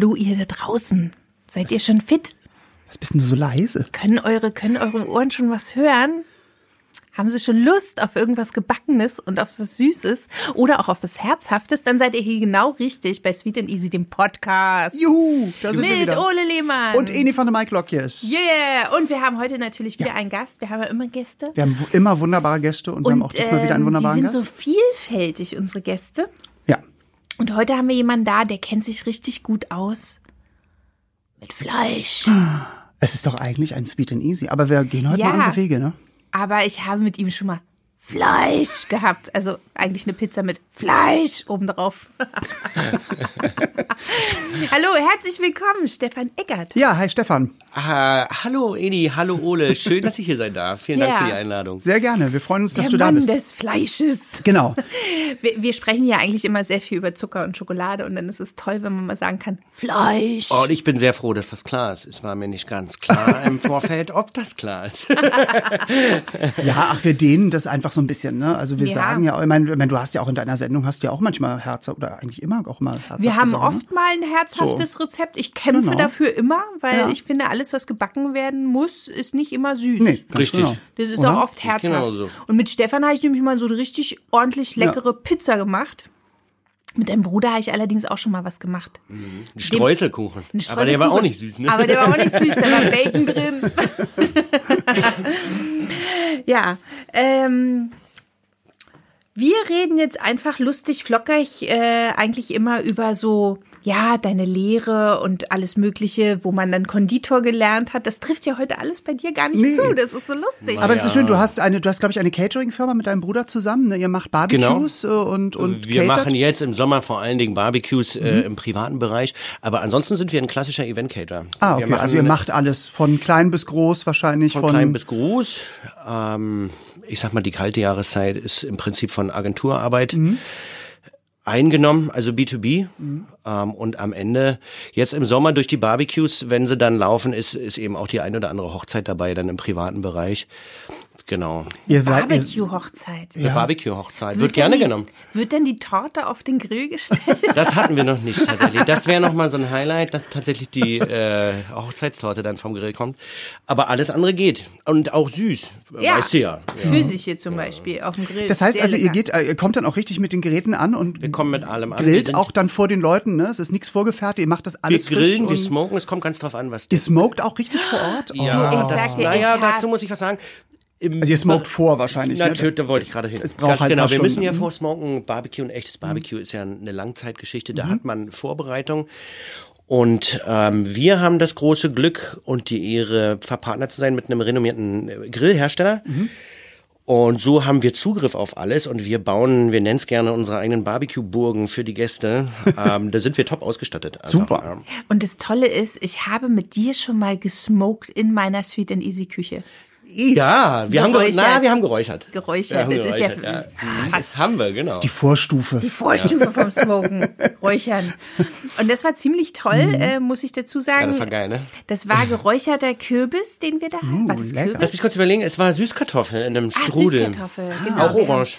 Hallo ihr da draußen. Seid ihr schon fit? Was bist denn du so leise? Können eure, können eure Ohren schon was hören? Haben Sie schon Lust auf irgendwas Gebackenes und auf was Süßes oder auch auf was Herzhaftes? Dann seid ihr hier genau richtig bei Sweet and Easy, dem Podcast. Juhu, da sind wir Mit wieder. Ole Lehmann. Und Eni von der Mike Lockjes. Yeah! Und wir haben heute natürlich wieder einen Gast. Wir haben ja immer Gäste. Wir haben immer wunderbare Gäste und, wir haben auch diesmal wieder einen ähm, wunderbaren die sind Gast. so vielfältig, unsere Gäste. Und heute haben wir jemanden da, der kennt sich richtig gut aus. Mit Fleisch. Es ist doch eigentlich ein Sweet and Easy, aber wir gehen heute Ja. mal andere Wege, ne? Aber ich habe mit ihm schon mal Fleisch gehabt. Also eigentlich eine Pizza mit Fleisch obendrauf. Hallo, herzlich willkommen, Stefan Eckert. Ja, hi Stefan. Ah, hallo Edi, hallo Ole, schön, dass ich hier sein darf. Vielen Dank Ja. für die Einladung. Sehr gerne. Wir freuen uns, dass Der du da Mann bist. des Fleisches. Genau. Wir, wir sprechen ja eigentlich immer sehr viel über Zucker und Schokolade und dann ist es toll, wenn man mal sagen kann, Fleisch. Oh, und ich bin sehr froh, dass das klar ist. Es war mir nicht ganz klar im Vorfeld, ob das klar ist. Ja, ach, wir dehnen das einfach so ein bisschen, ne? Also wir Ja. sagen ja, ich meine, ich meine, du hast ja auch in deiner Sendung hast du ja auch manchmal Herz oder eigentlich immer auch mal Herz. Wir haben oft mal ein herzhaftes Rezept. Ich kämpfe Genau. dafür immer, weil Ja. ich finde, alles, was gebacken werden muss, ist nicht immer süß. Nee, Richtig. Genau. Das ist Oder? auch oft herzhaft. Genau so. Und mit Stefan habe ich nämlich mal so eine richtig ordentlich leckere Pizza gemacht. Mit deinem Bruder habe ich allerdings auch schon mal was gemacht. Ein Streuselkuchen. Ein Aber der war Streuselkuchen. auch nicht süß, ne? Aber der war auch nicht süß, da war Bacon drin. ja, ähm, wir reden jetzt einfach lustig, flockig, äh, eigentlich immer über so, ja, deine Lehre und alles Mögliche, wo man dann Konditor gelernt hat. Das trifft ja heute alles bei dir gar nicht Nee. zu. Das ist so lustig. Aber das ist schön, du hast eine, du hast, glaube ich, eine Catering-Firma mit deinem Bruder zusammen, ne? Ihr macht Barbecues äh, und, und wir catert. machen jetzt im Sommer vor allen Dingen Barbecues äh, im privaten Bereich. Aber ansonsten sind wir ein klassischer Event-Caterer. Ah, okay. Also ihr macht alles von klein bis groß wahrscheinlich. Von, Von, klein bis groß. Ähm, ich sag mal, die kalte Jahreszeit ist im Prinzip von Agenturarbeit eingenommen, also B2B. Ähm, und am Ende, jetzt im Sommer durch die Barbecues, wenn sie dann laufen, ist, ist eben auch die eine oder andere Hochzeit dabei, dann im privaten Bereich. Genau. Barbecue-Hochzeit. Eine Barbecue-Hochzeit. Wird, gerne dann die, genommen. Wird denn die Torte auf den Grill gestellt? Das hatten wir noch nicht tatsächlich. Das wäre noch mal so ein Highlight, dass tatsächlich die äh, Hochzeitstorte dann vom Grill kommt. Aber alles andere geht. Und auch süß. Weißt du ja. Pfirsiche zum Beispiel auf dem Grill. das heißt Sehr also, ihr geht, äh, ihr kommt dann auch richtig mit den Geräten an und Wir kommen mit allem an. Wir grillt auch dann vor den Leuten, ne? Es ist nichts vorgefertigt, ihr macht das Wir alles grillen, wir frisch. und smoken, es kommt ganz drauf an, was Ihr smoked auch richtig vor Ort? Oh. Ja, Du, ich das, sag dir, naja, ich hab- dazu muss ich was sagen. Im Also ihr smoked vor wahrscheinlich, ne? Natürlich, da wollte ich gerade hin. Es braucht Ganz halt genau, wir müssen Stunden. ja Mhm. vorsmoken. Barbecue, ein echtes Barbecue ist ja eine Langzeitgeschichte, Mhm. da hat man Vorbereitung. Und ähm, wir haben das große Glück und die Ehre, verpartnert zu sein mit einem renommierten äh, Grillhersteller. Mhm. Und so haben wir Zugriff auf alles und wir bauen, wir nennen es gerne unsere eigenen Barbecue-Burgen für die Gäste. ähm, da sind wir top ausgestattet. einfach, Super. Und das Tolle ist, ich habe mit dir schon mal gesmoked in meiner Sweet and Easy Küche. Ja, wir haben, na, wir haben geräuchert. Geräuchert, Wir haben das ist ja geräuchert, fast Das haben wir, genau. Die Vorstufe. die Vorstufe vom Smoken, Räuchern. Und das war ziemlich toll, Mhm. äh, muss ich dazu sagen. Ja, das war geil, ne? Das war geräucherter Kürbis, den wir da hatten. War das lecker. Kürbis? Lass mich kurz überlegen, es war Süßkartoffel in einem Ah, Strudel. Süßkartoffel, genau. Auch orange.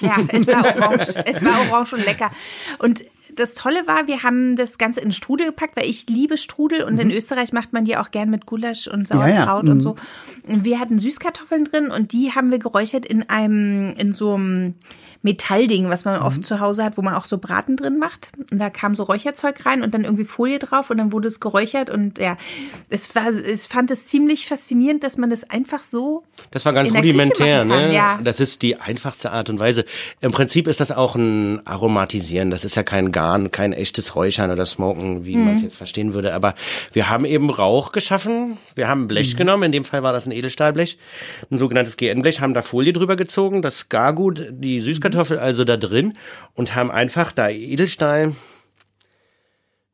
Ja, es war orange. es war orange und lecker. Und das Tolle war, wir haben das Ganze in Strudel gepackt, weil ich liebe Strudel und in Österreich macht man die auch gern mit Gulasch und Mhm. Ja, ja, Sauerkraut und so. Und wir hatten Süßkartoffeln drin und die haben wir geräuchert in einem, in so einem Metallding, was man Mhm. oft zu Hause hat, wo man auch so Braten drin macht. Und da kam so Räucherzeug rein und dann irgendwie Folie drauf und dann wurde es geräuchert und ja, es war, ich fand es ziemlich faszinierend, dass man das einfach so Das war ganz rudimentär, ne? ja. Das ist die einfachste Art und Weise. Im Prinzip ist das auch ein Aromatisieren. Das ist ja kein Garn, kein echtes Räuchern oder Smoken, wie Mhm. man es jetzt verstehen würde. Aber wir haben eben Rauch geschaffen. Wir haben ein Mhm. Blech genommen. In dem Fall war das ein Edelstahlblech. Ein sogenanntes GN-Blech. Haben da Folie drüber gezogen. Das Gargut, die Süßkartoffel also da drin. Und haben einfach da Edelstahl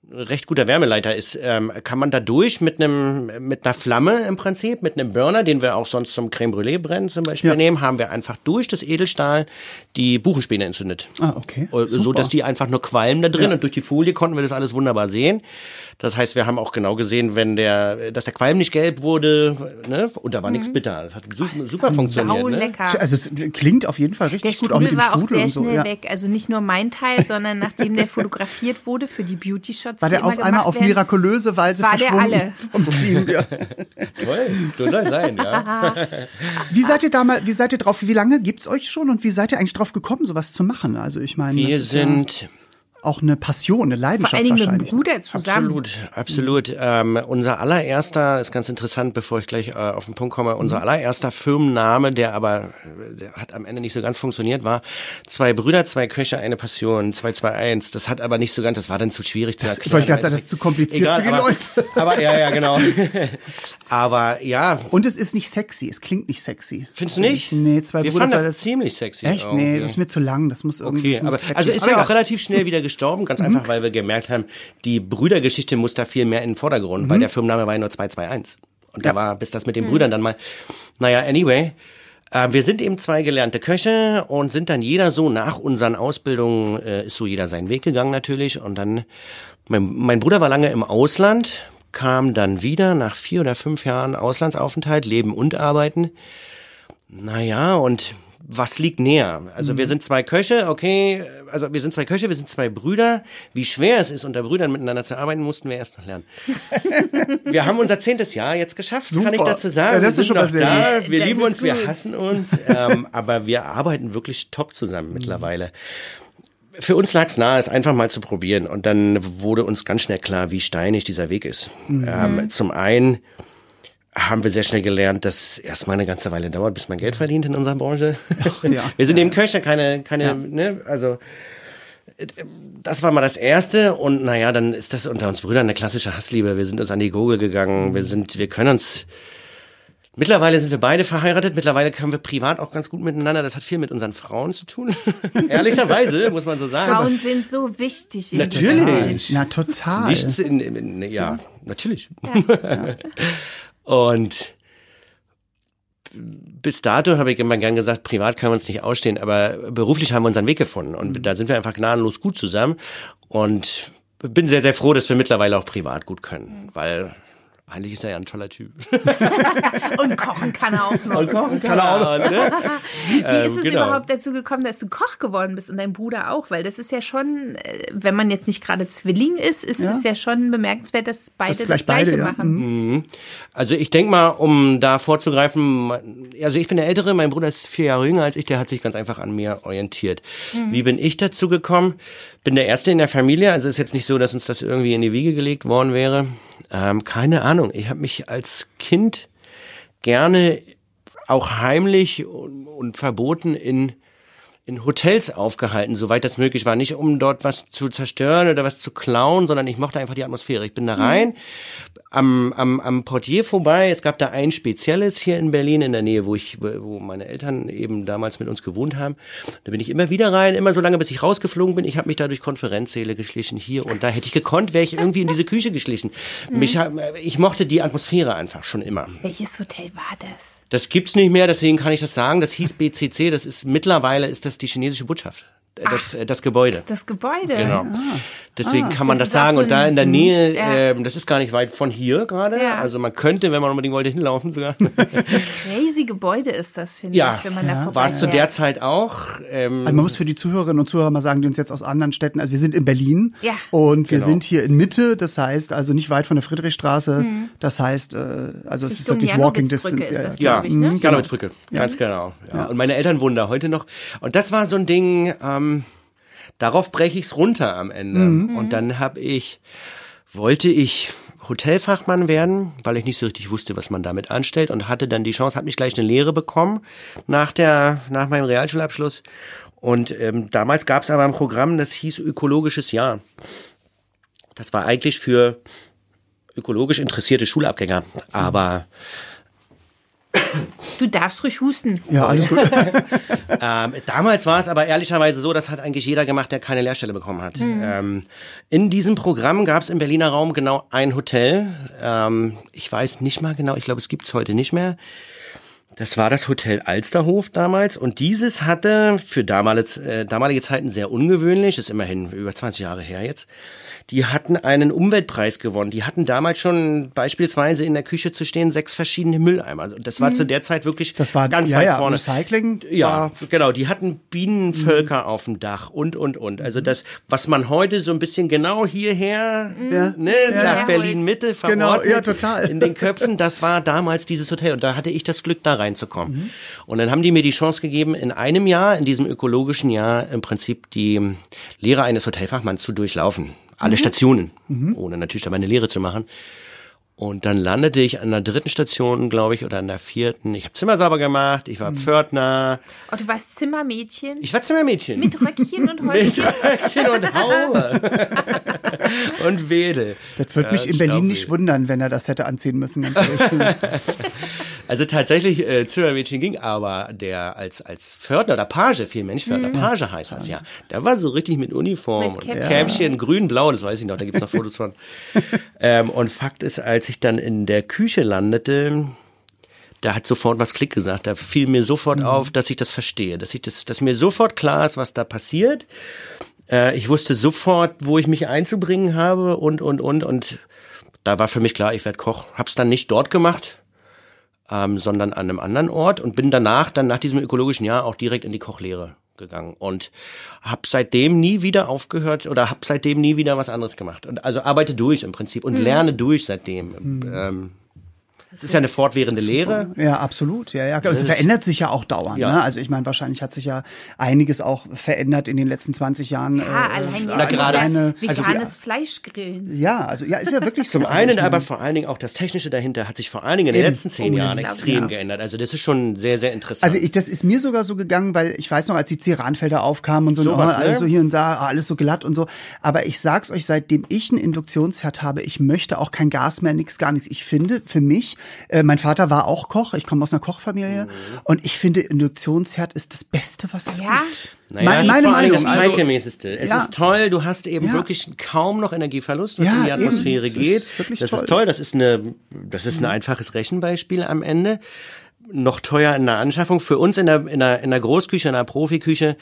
recht guter Wärmeleiter ist, ähm, kann man da durch mit einem mit einer Flamme im Prinzip, mit einem Burner, den wir auch sonst zum Creme Brûlée brennen zum Beispiel Ja. nehmen, haben wir einfach durch das Edelstahl die Buchenspäne entzündet. Ah, okay. Äh, So, Super. dass die einfach nur qualmen da drin Ja. und durch die Folie konnten wir das alles wunderbar sehen. Das heißt, wir haben auch genau gesehen, wenn der, dass der Qualm nicht gelb wurde, ne, und da war nichts bitter. Das hat super, super funktioniert. Ne? lecker. Also es klingt auf jeden Fall Der richtig gut, auch mit Strudel war auch Strudel sehr und so. schnell Ja. weg. Also nicht nur mein Teil, sondern nachdem der fotografiert wurde für die Beauty Shot trotzdem War der auf einmal auf werden, mirakulöse Weise war verschwunden der alle. vom Team? Ja. Toll, so soll sein, ja. wie seid ihr damals, wie seid ihr drauf, wie lange gibt's euch schon und wie seid ihr eigentlich drauf gekommen, sowas zu machen? Also ich meine, wir sind ja auch eine Passion, eine Leidenschaft Vor allen Dingen wahrscheinlich. mit dem Bruder zusammen. Absolut, absolut. Mhm. Ähm, unser allererster, ist ganz interessant, bevor ich gleich äh, auf den Punkt komme, unser mhm. allererster Firmenname, der aber der hat am Ende nicht so ganz funktioniert, war zwei Brüder, zwei Köche, eine Passion, 221. Das hat aber nicht so ganz, das war dann zu schwierig zu erklären. Ich wollte gerade sagen, das ist zu kompliziert Egal, für die aber, Leute. Aber ja, ja, genau. aber ja. Und es ist nicht sexy, es klingt nicht sexy. Findest du nicht? Nee, zwei Wir Brüder. fanden das, das ziemlich sexy. Echt? Auch. Nee, das ist mir zu lang, das muss irgendwie. Okay, aber, also ist ja auch relativ schnell wieder gestorben, ganz mhm. einfach, weil wir gemerkt haben, die Brüdergeschichte muss da viel mehr in den Vordergrund, mhm. weil der Firmenname war ja nur 221. Und ja. da war, bis das mit den mhm. Brüdern dann mal, naja, anyway. Äh, wir sind eben zwei gelernte Köche und sind dann jeder so nach unseren Ausbildungen, äh, ist so jeder seinen Weg gegangen natürlich. Und dann, mein, mein Bruder war lange im Ausland, kam dann wieder nach vier oder fünf Jahren Auslandsaufenthalt, Leben und Arbeiten. Naja, und was liegt näher? Also mhm. wir sind zwei Köche, okay, also wir sind zwei Köche, wir sind zwei Brüder. Wie schwer es ist, unter Brüdern miteinander zu arbeiten, mussten wir erst noch lernen. wir haben unser zehntes Jahr jetzt geschafft, Super. kann ich dazu sagen. Ja, das wir ist schon noch sehr da, wir das lieben uns, gut. wir hassen uns, ähm, aber wir arbeiten wirklich top zusammen mittlerweile. Für uns lag es nahe, es einfach mal zu probieren. Und dann wurde uns ganz schnell klar, wie steinig dieser Weg ist. Mhm. Ähm, zum einen haben wir sehr schnell gelernt, dass es erstmal eine ganze Weile dauert, bis man Geld verdient in unserer Branche. Ach, ja. Wir sind eben Köche, keine, keine, ja. ne, also das war mal das erste und naja, dann ist das unter uns Brüdern eine klassische Hassliebe. Wir sind uns an die Gurgel gegangen, wir sind, wir können uns Mittlerweile sind wir beide verheiratet. Mittlerweile können wir privat auch ganz gut miteinander. Das hat viel mit unseren Frauen zu tun. Ehrlicherweise, muss man so sagen. Frauen sind so wichtig. In natürlich. Na, total. Nichts in, in, in ja, natürlich. Ja. Und bis dato habe ich immer gern gesagt, privat können wir uns nicht ausstehen, aber beruflich haben wir unseren Weg gefunden. Und mhm. da sind wir einfach gnadenlos gut zusammen. Und bin sehr, sehr froh, dass wir mittlerweile auch privat gut können, weil eigentlich ist er ja ein toller Typ. und kochen kann er auch noch. Und kochen kann, er auch noch. Ne? Wie ähm, ist es genau. überhaupt dazu gekommen, dass du Koch geworden bist und dein Bruder auch? Weil das ist ja schon, äh, wenn man jetzt nicht gerade Zwilling ist, ist ja. es ja schon bemerkenswert, dass beide das, das Gleiche beide, ja. machen. Mhm. Also ich denke mal, um da vorzugreifen, also ich bin der Ältere, mein Bruder ist vier Jahre jünger als ich, der hat sich ganz einfach an mir orientiert. Mhm. Wie bin ich dazu gekommen? Bin der Erste in der Familie, also ist jetzt nicht so, dass uns das irgendwie in die Wiege gelegt worden wäre. Ähm, keine Ahnung. Ich habe mich als Kind gerne auch heimlich und, und verboten in in Hotels aufgehalten, soweit das möglich war. Nicht um dort was zu zerstören oder was zu klauen, sondern ich mochte einfach die Atmosphäre. Ich bin da rein, mhm am, am, am Portier vorbei. Es gab da ein spezielles hier in Berlin in der Nähe, wo ich, wo meine Eltern eben damals mit uns gewohnt haben. Da bin ich immer wieder rein, immer so lange, bis ich rausgeflogen bin. Ich habe mich da durch Konferenzsäle geschlichen hier und da. Hätte ich gekonnt, wäre ich irgendwie in diese Küche geschlichen. Mhm. Mich, ich mochte die Atmosphäre einfach schon immer. Welches Hotel war das? Das gibt's nicht mehr, deswegen kann ich das sagen. Das hieß BCC. Das ist mittlerweile ist das die chinesische Botschaft. Das, Ach, das Gebäude. Das Gebäude. Genau. Ah. Deswegen ah, kann man das, das sagen. So und da in der Nähe, ja. ähm, das ist gar nicht weit von hier gerade. Ja. Also man könnte, wenn man unbedingt wollte, hinlaufen sogar. Crazy Gebäude ist das, finde ja. ich, wenn man ja. da vorbei War es zu der Zeit auch. Ähm, also man muss für die Zuhörerinnen und Zuhörer mal sagen, die uns jetzt aus anderen Städten, also wir sind in Berlin ja. und wir genau. sind hier in Mitte, das heißt also nicht weit von der Friedrichstraße. Mhm. Das heißt, äh, also es ist wirklich Walking Distance. Ist das, ja, ich, ne? Mhm, Janowitzbrücke, ganz genau. Ja. Und meine Eltern wohnen da heute noch. Und das war so ein Ding, ähm, Darauf breche ich es runter am Ende. Mhm. Und dann habe ich, wollte ich Hotelfachmann werden, weil ich nicht so richtig wusste, was man damit anstellt und hatte dann die Chance, habe mich gleich eine Lehre bekommen nach der nach meinem Realschulabschluss und ähm, damals gab es aber ein Programm, das hieß ökologisches Jahr. Das war eigentlich für ökologisch interessierte Schulabgänger, aber Du darfst ruhig husten. Ja, alles gut. ähm, damals war es aber ehrlicherweise so, das hat eigentlich jeder gemacht, der keine Lehrstelle bekommen hat. Mhm. Ähm, in diesem Programm gab es im Berliner Raum genau ein Hotel. Ähm, ich weiß nicht mal genau, ich glaube, es gibt es heute nicht mehr. Das war das Hotel Alsterhof damals und dieses hatte für damalige, äh, damalige Zeiten sehr ungewöhnlich, ist immerhin über 20 Jahre her jetzt, die hatten einen Umweltpreis gewonnen. Die hatten damals schon beispielsweise in der Küche zu stehen sechs verschiedene Mülleimer. Also das war mhm. zu der Zeit wirklich das war, ganz ja, weit ja, vorne. Recycling. Ja, genau. Die hatten Bienenvölker mhm. auf dem Dach und und und. Also das, was man heute so ein bisschen genau hierher, mhm. ne, ja, nach Berlin Mitte verordnet, genau, ja, total. in den Köpfen, das war damals dieses Hotel und da hatte ich das Glück, da reinzukommen. Mhm. Und dann haben die mir die Chance gegeben, in einem Jahr, in diesem ökologischen Jahr, im Prinzip die Lehre eines Hotelfachmanns zu durchlaufen alle mhm. Stationen, mhm. ohne natürlich dabei eine Lehre zu machen. Und dann landete ich an der dritten Station, glaube ich, oder an der vierten. Ich habe Zimmer sauber gemacht, ich war mhm. Pförtner. Oh, du warst Zimmermädchen? Ich war Zimmermädchen. Mit Röckchen und Häubchen? Mit Röckchen und Haube. und Wedel. Das würde mich in Berlin nicht wundern, wenn er das hätte anziehen müssen. Also tatsächlich, äh, Zimmermädchen ging, aber der als, als Pförtner oder Page, viel Mensch, Pförtner, mhm. Page heißt das ja. Der war so richtig mit Uniform mit und Käppchen, grün, blau, das weiß ich noch, da gibt's noch Fotos von. ähm, und Fakt ist, als ich dann in der Küche landete, da hat sofort was Klick gesagt. Da fiel mir sofort mhm. auf, dass ich das verstehe, dass ich das, dass mir sofort klar ist, was da passiert. Äh, ich wusste sofort, wo ich mich einzubringen habe und und und und da war für mich klar, ich werde Koch. Hab's dann nicht dort gemacht, ähm, sondern an einem anderen Ort und bin danach, dann nach diesem ökologischen Jahr auch direkt in die Kochlehre gegangen und habe seitdem nie wieder aufgehört oder habe seitdem nie wieder was anderes gemacht und also arbeite durch im Prinzip und hm. lerne durch seitdem. Hm. Ähm, es ist ja eine fortwährende Lehre. Ja, absolut. Ja, ja. Es verändert sich ja auch dauernd. Ja. Ne? Also ich meine, wahrscheinlich hat sich ja einiges auch verändert in den letzten 20 Jahren. Ja, äh, allein jetzt gerade eine, veganes also, Fleisch grillen. Ja, also ja, ist ja wirklich so. Zum also, einen, aber vor allen Dingen auch das Technische dahinter hat sich vor allen Dingen in den letzten zehn oh, Jahren extrem ja. geändert. Also das ist schon sehr, sehr interessant. Also ich, das ist mir sogar so gegangen, weil ich weiß noch, als die Ceranfelder aufkamen und so, so oh, was, alles ne? so hier und da, alles so glatt und so. Aber ich sag's euch, seitdem ich einen Induktionsherd habe, ich möchte auch kein Gas mehr, nix, gar nichts. Ich finde für mich, äh, mein Vater war auch Koch. Ich komme aus einer Kochfamilie. Mhm. Und ich finde, Induktionsherd ist das Beste, was es ja? gibt. Naja, meine, meine Meinung. Das zeitgemäßeste. Es ja. ist toll, du hast eben ja. wirklich kaum noch Energieverlust, was ja, in die Atmosphäre eben. geht. Das, ist, das toll. ist toll, das ist eine, das ist ein mhm. einfaches Rechenbeispiel am Ende. Noch teuer in der Anschaffung. Für uns in der, in der, in der Großküche, in der Profiküche,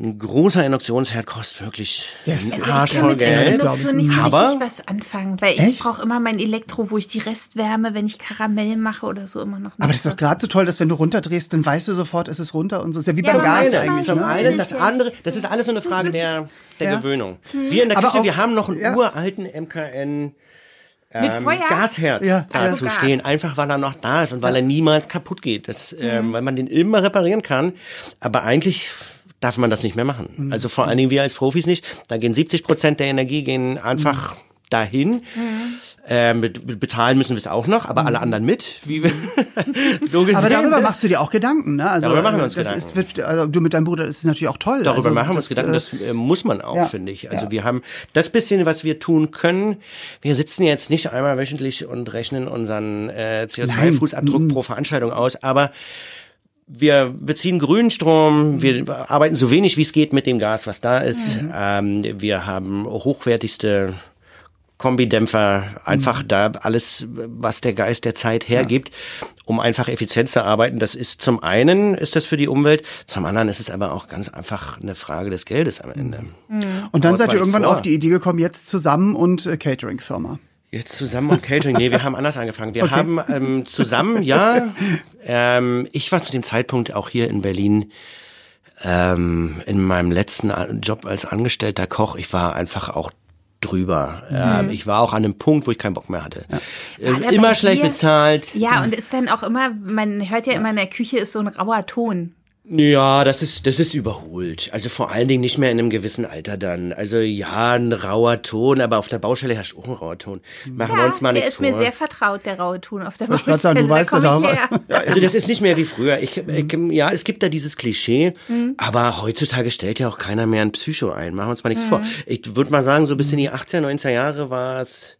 ein großer Induktionsherd kostet wirklich yes. also Arsch voll Geld. Induktion nicht so aber richtig was anfangen, weil ich brauche immer mein Elektro, wo ich die Restwärme, wenn ich Karamell mache oder so immer noch. Aber das ist doch gerade so toll, dass wenn du runterdrehst, dann weißt du sofort, ist es runter und so. ist ja wie ja, beim Gas eine, eigentlich. Zum ne? einen, das andere, das ist alles so eine Frage der, der ja. Gewöhnung. Wir in der Küche, auch, wir haben noch einen ja. uralten MKN ähm, Gasherd ja, dazu also stehen, einfach weil er noch da ist und weil er niemals kaputt geht. Das, ähm, mhm. weil man den immer reparieren kann. Aber eigentlich darf man das nicht mehr machen. Mhm. Also vor allen Dingen wir als Profis nicht. Da gehen 70 Prozent der Energie gehen einfach mhm. dahin. Mhm. Ähm, bezahlen müssen wir es auch noch, aber alle mhm. anderen mit. Wie wir so gesehen. Aber darüber machst du dir auch Gedanken, ne? Also, darüber machen wir uns das Gedanken. Ist, also du mit deinem Bruder, das ist natürlich auch toll. Darüber also, machen wir uns Gedanken, das äh, muss man auch, ja. finde ich. Also ja. wir haben das bisschen, was wir tun können. Wir sitzen jetzt nicht einmal wöchentlich und rechnen unseren äh, CO2-Fußabdruck mhm. pro Veranstaltung aus, aber wir beziehen grünen Strom, wir arbeiten so wenig wie es geht mit dem Gas, was da ist. Mhm. Ähm, wir haben hochwertigste Kombidämpfer, einfach mhm. da alles, was der Geist der Zeit hergibt, ja. um einfach effizient zu arbeiten. Das ist zum einen ist das für die Umwelt, zum anderen ist es aber auch ganz einfach eine Frage des Geldes am Ende. Mhm. Und dann seid ihr irgendwann vor. auf die Idee gekommen, jetzt zusammen und äh, Catering-Firma. Jetzt zusammen und Catering. Nee, wir haben anders angefangen. Wir okay. haben ähm, zusammen, ja. Ähm, ich war zu dem Zeitpunkt auch hier in Berlin ähm, in meinem letzten Job als angestellter Koch. Ich war einfach auch drüber. Mhm. Ähm, ich war auch an einem Punkt, wo ich keinen Bock mehr hatte. Ja. Äh, immer schlecht dir, bezahlt. Ja, und ist dann auch immer, man hört ja immer in der Küche ist so ein rauer Ton. Ja, das ist, das ist überholt. Also vor allen Dingen nicht mehr in einem gewissen Alter dann. Also ja, ein rauer Ton, aber auf der Baustelle herrscht auch ein rauer Ton. Machen ja, wir uns mal nichts vor. Der ist mir sehr vertraut, der raue Ton auf der Baustelle. Sagen, du weißt da her. Also das ist nicht mehr wie früher. Ich, ich, ja, es gibt da dieses Klischee, mhm. aber heutzutage stellt ja auch keiner mehr ein Psycho ein. Machen wir uns mal nichts mhm. vor. Ich würde mal sagen, so bis in die 18, 19 Jahre war es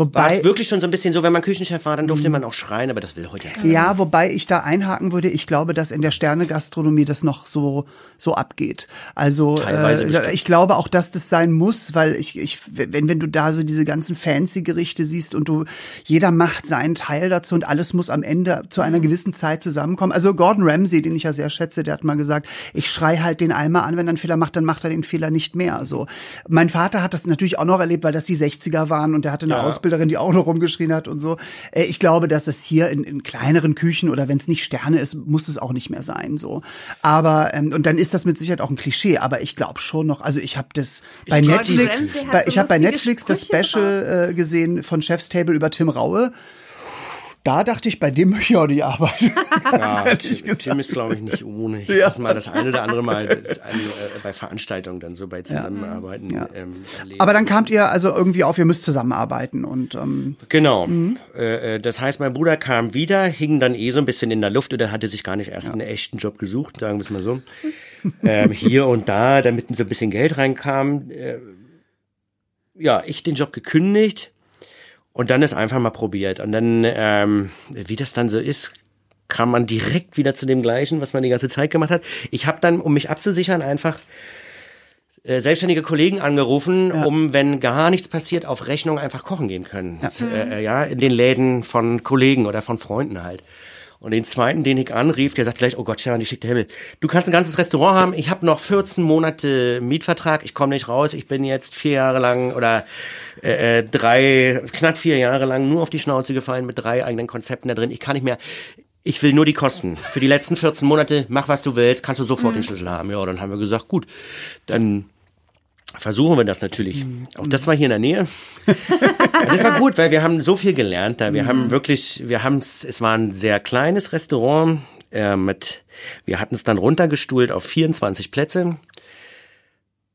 Wobei, war es wirklich schon so ein bisschen so, wenn man Küchenchef war, dann durfte mhm. man auch schreien, aber das will heute keiner. Ja, wobei ich da einhaken würde, ich glaube, dass in der Sternegastronomie das noch so so abgeht. Also äh, ich glaube auch, dass das sein muss, weil ich, ich wenn wenn du da so diese ganzen fancy Gerichte siehst und du jeder macht seinen Teil dazu und alles muss am Ende zu einer mhm. gewissen Zeit zusammenkommen. Also Gordon Ramsay, den ich ja sehr schätze, der hat mal gesagt, ich schrei halt den Eimer an, wenn er einen Fehler macht, dann macht er den Fehler nicht mehr. So, mein Vater hat das natürlich auch noch erlebt, weil das die 60er waren und der hatte eine ja. Ausbilderin, die auch noch rumgeschrien hat und so. Äh, ich glaube, dass es hier in, in kleineren Küchen oder wenn es nicht Sterne ist, muss es auch nicht mehr sein. So, aber ähm, und dann ist das mit Sicherheit auch ein Klischee. Aber ich glaube schon noch. Also ich habe das ich bei Netflix, bei, ich habe bei Netflix das Special äh, gesehen von Chef's Table über Tim Raue da dachte ich, bei dem möchte ich auch nicht arbeiten. ja, Tim, Tim, ist, glaube ich, nicht ohne. Ich ja. das mal das eine oder andere Mal äh, bei Veranstaltungen dann so bei Zusammenarbeiten ja. ähm, Aber dann kamt ihr also irgendwie auf, ihr müsst zusammenarbeiten und ähm, Genau. Mhm. Äh, äh, das heißt, mein Bruder kam wieder, hing dann eh so ein bisschen in der Luft oder hatte sich gar nicht erst ja. einen echten Job gesucht, sagen wir es mal so. ähm, hier und da, damit so ein bisschen Geld reinkam. Äh, ja, ich den Job gekündigt und dann ist einfach mal probiert. Und dann, ähm, wie das dann so ist, kam man direkt wieder zu dem gleichen, was man die ganze Zeit gemacht hat. Ich habe dann, um mich abzusichern, einfach äh, selbstständige Kollegen angerufen, ja. um, wenn gar nichts passiert, auf Rechnung einfach kochen gehen können. Ja. Äh, ja, in den Läden von Kollegen oder von Freunden halt. Und den zweiten, den ich anrief, der sagt gleich, oh Gott, Stefan, die schickte Himmel. Du kannst ein ganzes Restaurant haben, ich habe noch 14 Monate Mietvertrag, ich komme nicht raus, ich bin jetzt vier Jahre lang oder äh, äh, drei, knapp vier Jahre lang nur auf die Schnauze gefallen mit drei eigenen Konzepten da drin. Ich kann nicht mehr. Ich will nur die Kosten. Für die letzten 14 Monate, mach was du willst, kannst du sofort mhm. den Schlüssel haben. Ja, dann haben wir gesagt, gut, dann versuchen wir das natürlich. Auch das war hier in der Nähe. das war gut, weil wir haben so viel gelernt da. Wir haben mhm. wirklich, wir haben es, es war ein sehr kleines Restaurant äh, mit, wir hatten es dann runtergestuhlt auf 24 Plätze.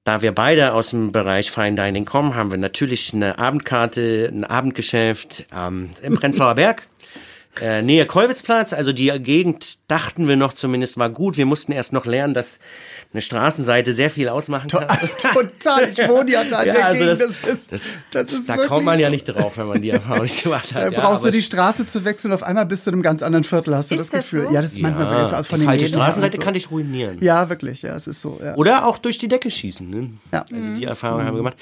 Da wir beide aus dem Bereich Fine Dining kommen, haben wir natürlich eine Abendkarte, ein Abendgeschäft ähm, im Prenzlauer Berg. Äh, Nähe Kolwitzplatz, also die Gegend dachten wir noch zumindest war gut. Wir mussten erst noch lernen, dass eine Straßenseite sehr viel ausmachen kann. Total, ich wohne ja da in ja, der also Gegend. Das, das, ist, das, das ist Da kommt man ja nicht drauf, wenn man die Erfahrung nicht gemacht hat. Da ja, brauchst du die Straße zu wechseln und auf einmal bist du in einem ganz anderen Viertel, hast du das Gefühl. So? Ja, das ist manchmal ja, so von die den falsche Straßenseite so. kann dich ruinieren. Ja, wirklich, ja, es ist so. Ja. Oder auch durch die Decke schießen. Ne? Ja. Also die Erfahrung mhm. haben wir gemacht.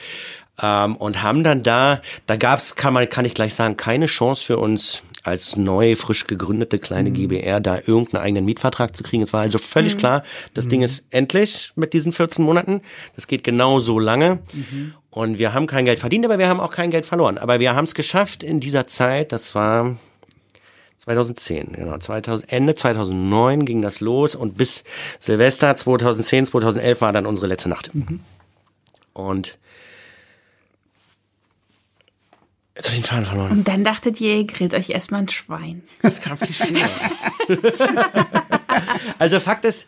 Ähm, und haben dann da, da gab's, kann man, kann ich gleich sagen, keine Chance für uns als neu, frisch gegründete kleine mhm. GBR da irgendeinen eigenen Mietvertrag zu kriegen. Es war also völlig mhm. klar, das mhm. Ding ist endlich mit diesen 14 Monaten. Das geht genau so lange. Mhm. Und wir haben kein Geld verdient, aber wir haben auch kein Geld verloren. Aber wir haben es geschafft in dieser Zeit, das war 2010, genau, 2000, Ende 2009 ging das los und bis Silvester 2010, 2011 war dann unsere letzte Nacht. Mhm. Und Jetzt habe ich den Faden verloren. Und dann dachtet ihr, ihr grillt euch erstmal ein Schwein. Das kam viel später. also Fakt ist,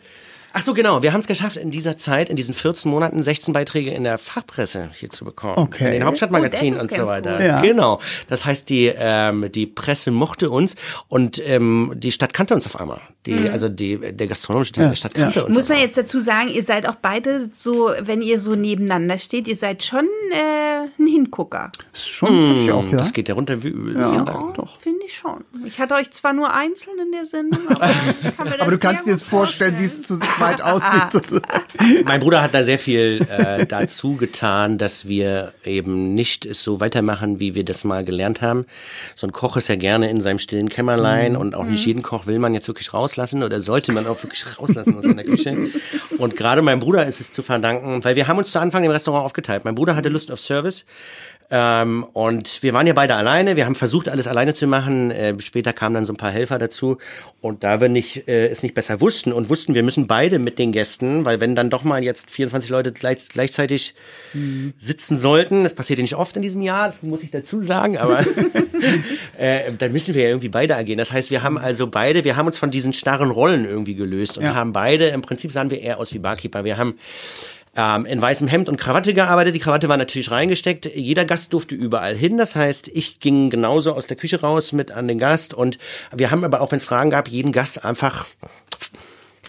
Ach so, genau. Wir haben es geschafft, in dieser Zeit, in diesen 14 Monaten, 16 Beiträge in der Fachpresse hier zu bekommen. Okay. In den Hauptstadtmagazinen oh, und so weiter. Ja. Genau. Das heißt, die, ähm, die Presse mochte uns und ähm, die Stadt kannte uns auf einmal. Die, mhm. Also die, der gastronomische Teil ja. der Stadt kannte ja. uns. Muss man jetzt dazu sagen, ihr seid auch beide so, wenn ihr so nebeneinander steht, ihr seid schon äh, ein Hingucker. Schon, hm, ich auch, ja. Das geht ja runter wie Öl. Ja, ja doch. Finde ich schon. Ich hatte euch zwar nur einzeln in der Sendung, aber, aber du kannst dir das vorstellen, wie es zu zweit aussieht. mein Bruder hat da sehr viel äh, dazu getan, dass wir eben nicht es so weitermachen, wie wir das mal gelernt haben. So ein Koch ist ja gerne in seinem stillen Kämmerlein mhm. und auch nicht mhm. jeden Koch will man jetzt wirklich rauslassen oder sollte man auch wirklich rauslassen aus seiner Küche. Und gerade meinem Bruder ist es zu verdanken, weil wir haben uns zu Anfang im Restaurant aufgeteilt. Mein Bruder hatte Lust auf Service ähm, und wir waren ja beide alleine. Wir haben versucht, alles alleine zu machen. Äh, später kamen dann so ein paar Helfer dazu. Und da wir nicht, äh, es nicht besser wussten und wussten, wir müssen beide mit den Gästen, weil wenn dann doch mal jetzt 24 Leute gleich, gleichzeitig mhm. sitzen sollten, das passiert ja nicht oft in diesem Jahr, das muss ich dazu sagen, aber äh, dann müssen wir ja irgendwie beide agieren. Das heißt, wir haben also beide, wir haben uns von diesen starren Rollen irgendwie gelöst und ja. haben beide, im Prinzip sahen wir eher aus wie Barkeeper. Wir haben ähm, in weißem Hemd und Krawatte gearbeitet. Die Krawatte war natürlich reingesteckt. Jeder Gast durfte überall hin. Das heißt, ich ging genauso aus der Küche raus mit an den Gast und wir haben aber auch, wenn es Fragen gab, jeden Gast einfach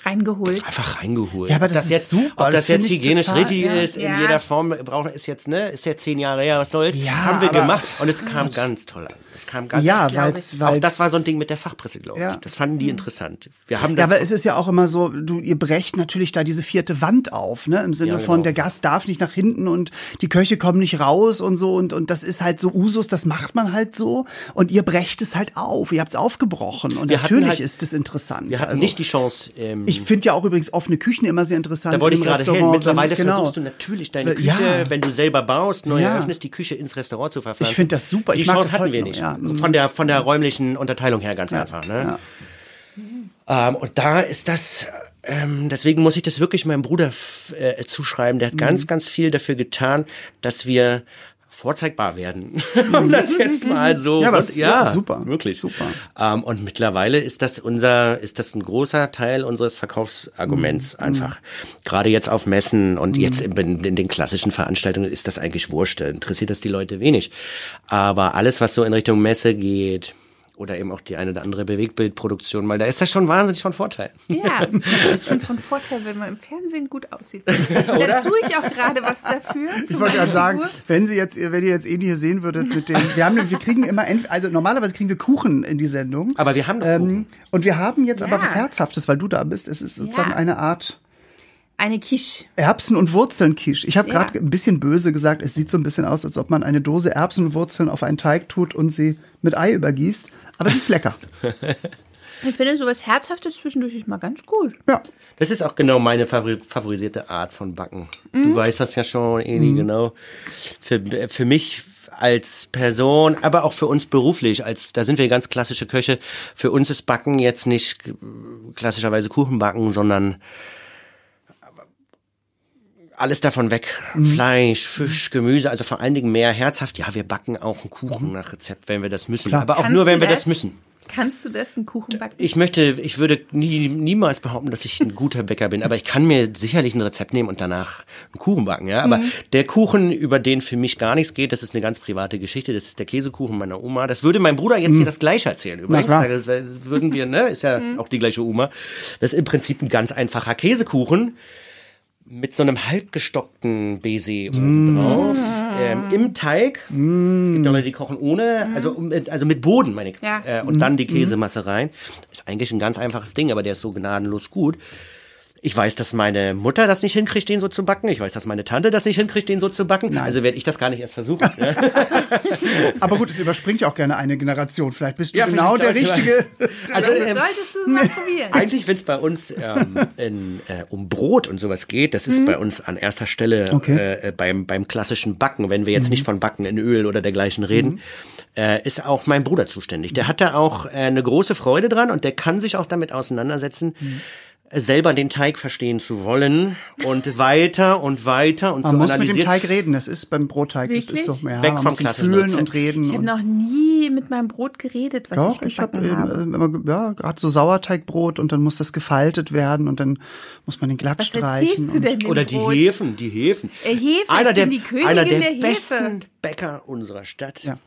reingeholt. Einfach reingeholt. Ja, aber das ob ist jetzt, super, Ob das das, jetzt hygienisch total, richtig ja. ist, in Ja. jeder Form, braucht ist jetzt, ne, ist ja zehn Jahre her, was soll's. Ja, haben wir gemacht. Und es kam ganz toll an. Es kam ganz Ja, das weil's- Auch das war so ein Ding mit der Fachpresse, glaube ich. Ja. Das fanden die interessant. Wir haben Ja, das. aber es ist ja auch immer so, du, ihr brecht natürlich da diese vierte Wand auf, ne? Im Sinne Ja, von, genau. der Gast darf nicht nach hinten und die Köche kommen nicht raus und so und, und das ist halt so Usus, das macht man halt so und ihr brecht es halt auf, ihr habt es aufgebrochen und Wir natürlich halt- ist es interessant. wir hatten Also, nicht die Chance. Ähm, ich finde ja auch übrigens offene Küchen immer sehr interessant. da wollte ich gerade hin. Mittlerweile Genau. versuchst du natürlich deine Weil- Küche, ja. wenn du selber baust, neu Ja. eröffnest, die Küche ins Restaurant zu verpflanzen. Ich find das super. Ich Die mag Chance das hatten wir nicht. ja. Von der, von der räumlichen Unterteilung her ganz einfach. Ne? Ähm, und da ist das, ähm, deswegen muss ich das wirklich meinem Bruder äh, zuschreiben. Der hat Mhm. ganz, ganz viel dafür getan, dass wir vorzeigbar werden. um das jetzt mal so. Mhm. Ja, was- es- ja, super, Wirklich. super. Ähm, und mittlerweile ist das unser, ist das ein großer Teil unseres Verkaufsarguments Mhm. einfach. Gerade jetzt auf Messen und jetzt in, in den klassischen Veranstaltungen ist das eigentlich wurscht. Interessiert das die Leute wenig. Aber alles, was so in Richtung Messe geht, oder eben auch die eine oder andere Bewegtbildproduktion, weil da ist das schon wahnsinnig von Vorteil. Ja, das ist schon von Vorteil, wenn man im Fernsehen gut aussieht. Da tue ich auch gerade was dafür. für Ich wollte gerade sagen, wenn Sie jetzt, wenn ihr jetzt Eni hier sehen würdet mit dem, wir haben, wir kriegen immer, also normalerweise kriegen wir Kuchen in die Sendung. Aber wir haben doch ähm, Kuchen. Und wir haben jetzt aber Ja. was Herzhaftes, weil du da bist. Es ist sozusagen Ja. eine Art Eine Quiche. Erbsen- und Wurzeln-Quiche. Ich habe Ja. gerade ein bisschen böse gesagt, es sieht so ein bisschen aus, als ob man eine Dose Erbsen und Wurzeln auf einen Teig tut und sie mit Ei übergießt. Aber es ist lecker. Ich finde sowas Herzhaftes zwischendurch ist mal ganz gut. Ja. Das ist auch genau meine favori favorisierte Art von Backen. Du weißt das ja schon, Eli, genau. Für, für mich als Person, aber auch für uns beruflich, als da sind wir ganz klassische Köche. Für uns ist Backen jetzt nicht klassischerweise Kuchen backen, sondern alles davon weg. Fleisch, Fisch, Gemüse, also vor allen Dingen mehr herzhaft. Ja, wir backen auch einen Kuchen nach Rezept, wenn wir das müssen. Klar. Aber auch Kannst nur, du wenn wir das müssen. Kannst du das, einen Kuchen backen? Ich möchte, ich würde nie, niemals behaupten, dass ich ein guter Bäcker bin, aber ich kann mir sicherlich ein Rezept nehmen und danach einen Kuchen backen, ja. Aber der Kuchen, über den für mich gar nichts geht, das ist eine ganz private Geschichte, das ist der Käsekuchen meiner Oma. Das würde mein Bruder jetzt hier das gleiche erzählen. Übrigens, klar. das würden wir, ne, ist ja auch die gleiche Oma. Das ist im Prinzip ein ganz einfacher Käsekuchen mit so einem halbgestockten Baiser oben drauf, ähm, im Teig. Es gibt auch Leute, die kochen ohne, also, um- also mit Boden, meine ich. Ja. Äh, und dann die Käsemasse rein. Ist eigentlich ein ganz einfaches Ding, aber der ist so gnadenlos gut. Ich weiß, dass meine Mutter das nicht hinkriegt, den so zu backen. Ich weiß, dass meine Tante das nicht hinkriegt, den so zu backen. Also werde ich das gar nicht erst versuchen. Aber gut, es überspringt ja auch gerne eine Generation. Vielleicht bist du Ja, genau der Richtige. Also, Das ähm, solltest du mal probieren. Eigentlich, wenn es bei uns ähm, in, äh, um Brot und sowas geht, das ist bei uns an erster Stelle Okay. äh, äh, beim, beim klassischen Backen, wenn wir jetzt nicht von Backen in Öl oder dergleichen reden, äh, ist auch mein Bruder zuständig. Der hat da auch äh, eine große Freude dran und der kann sich auch damit auseinandersetzen, äh, selber den Teig verstehen zu wollen und weiter und weiter und Man zu muss mit analysieren. dem Teig reden. Das ist beim Brotteig. Das Wirklich? ist so, ja, Weg man vom klassischen fühlen Rezept. und reden. Ich habe noch nie mit meinem Brot geredet, was Doch, ich ich habe gebacken habe. immer, ge- ja, gerade so Sauerteigbrot und dann muss das gefaltet werden und dann muss man den glatt Was streichen. du denn Oder die Brot? Hefen, die Hefen. Äh, Hefe, einer ich der, bin die Königin einer der, der Hefe. besten Bäcker unserer Stadt. Ja.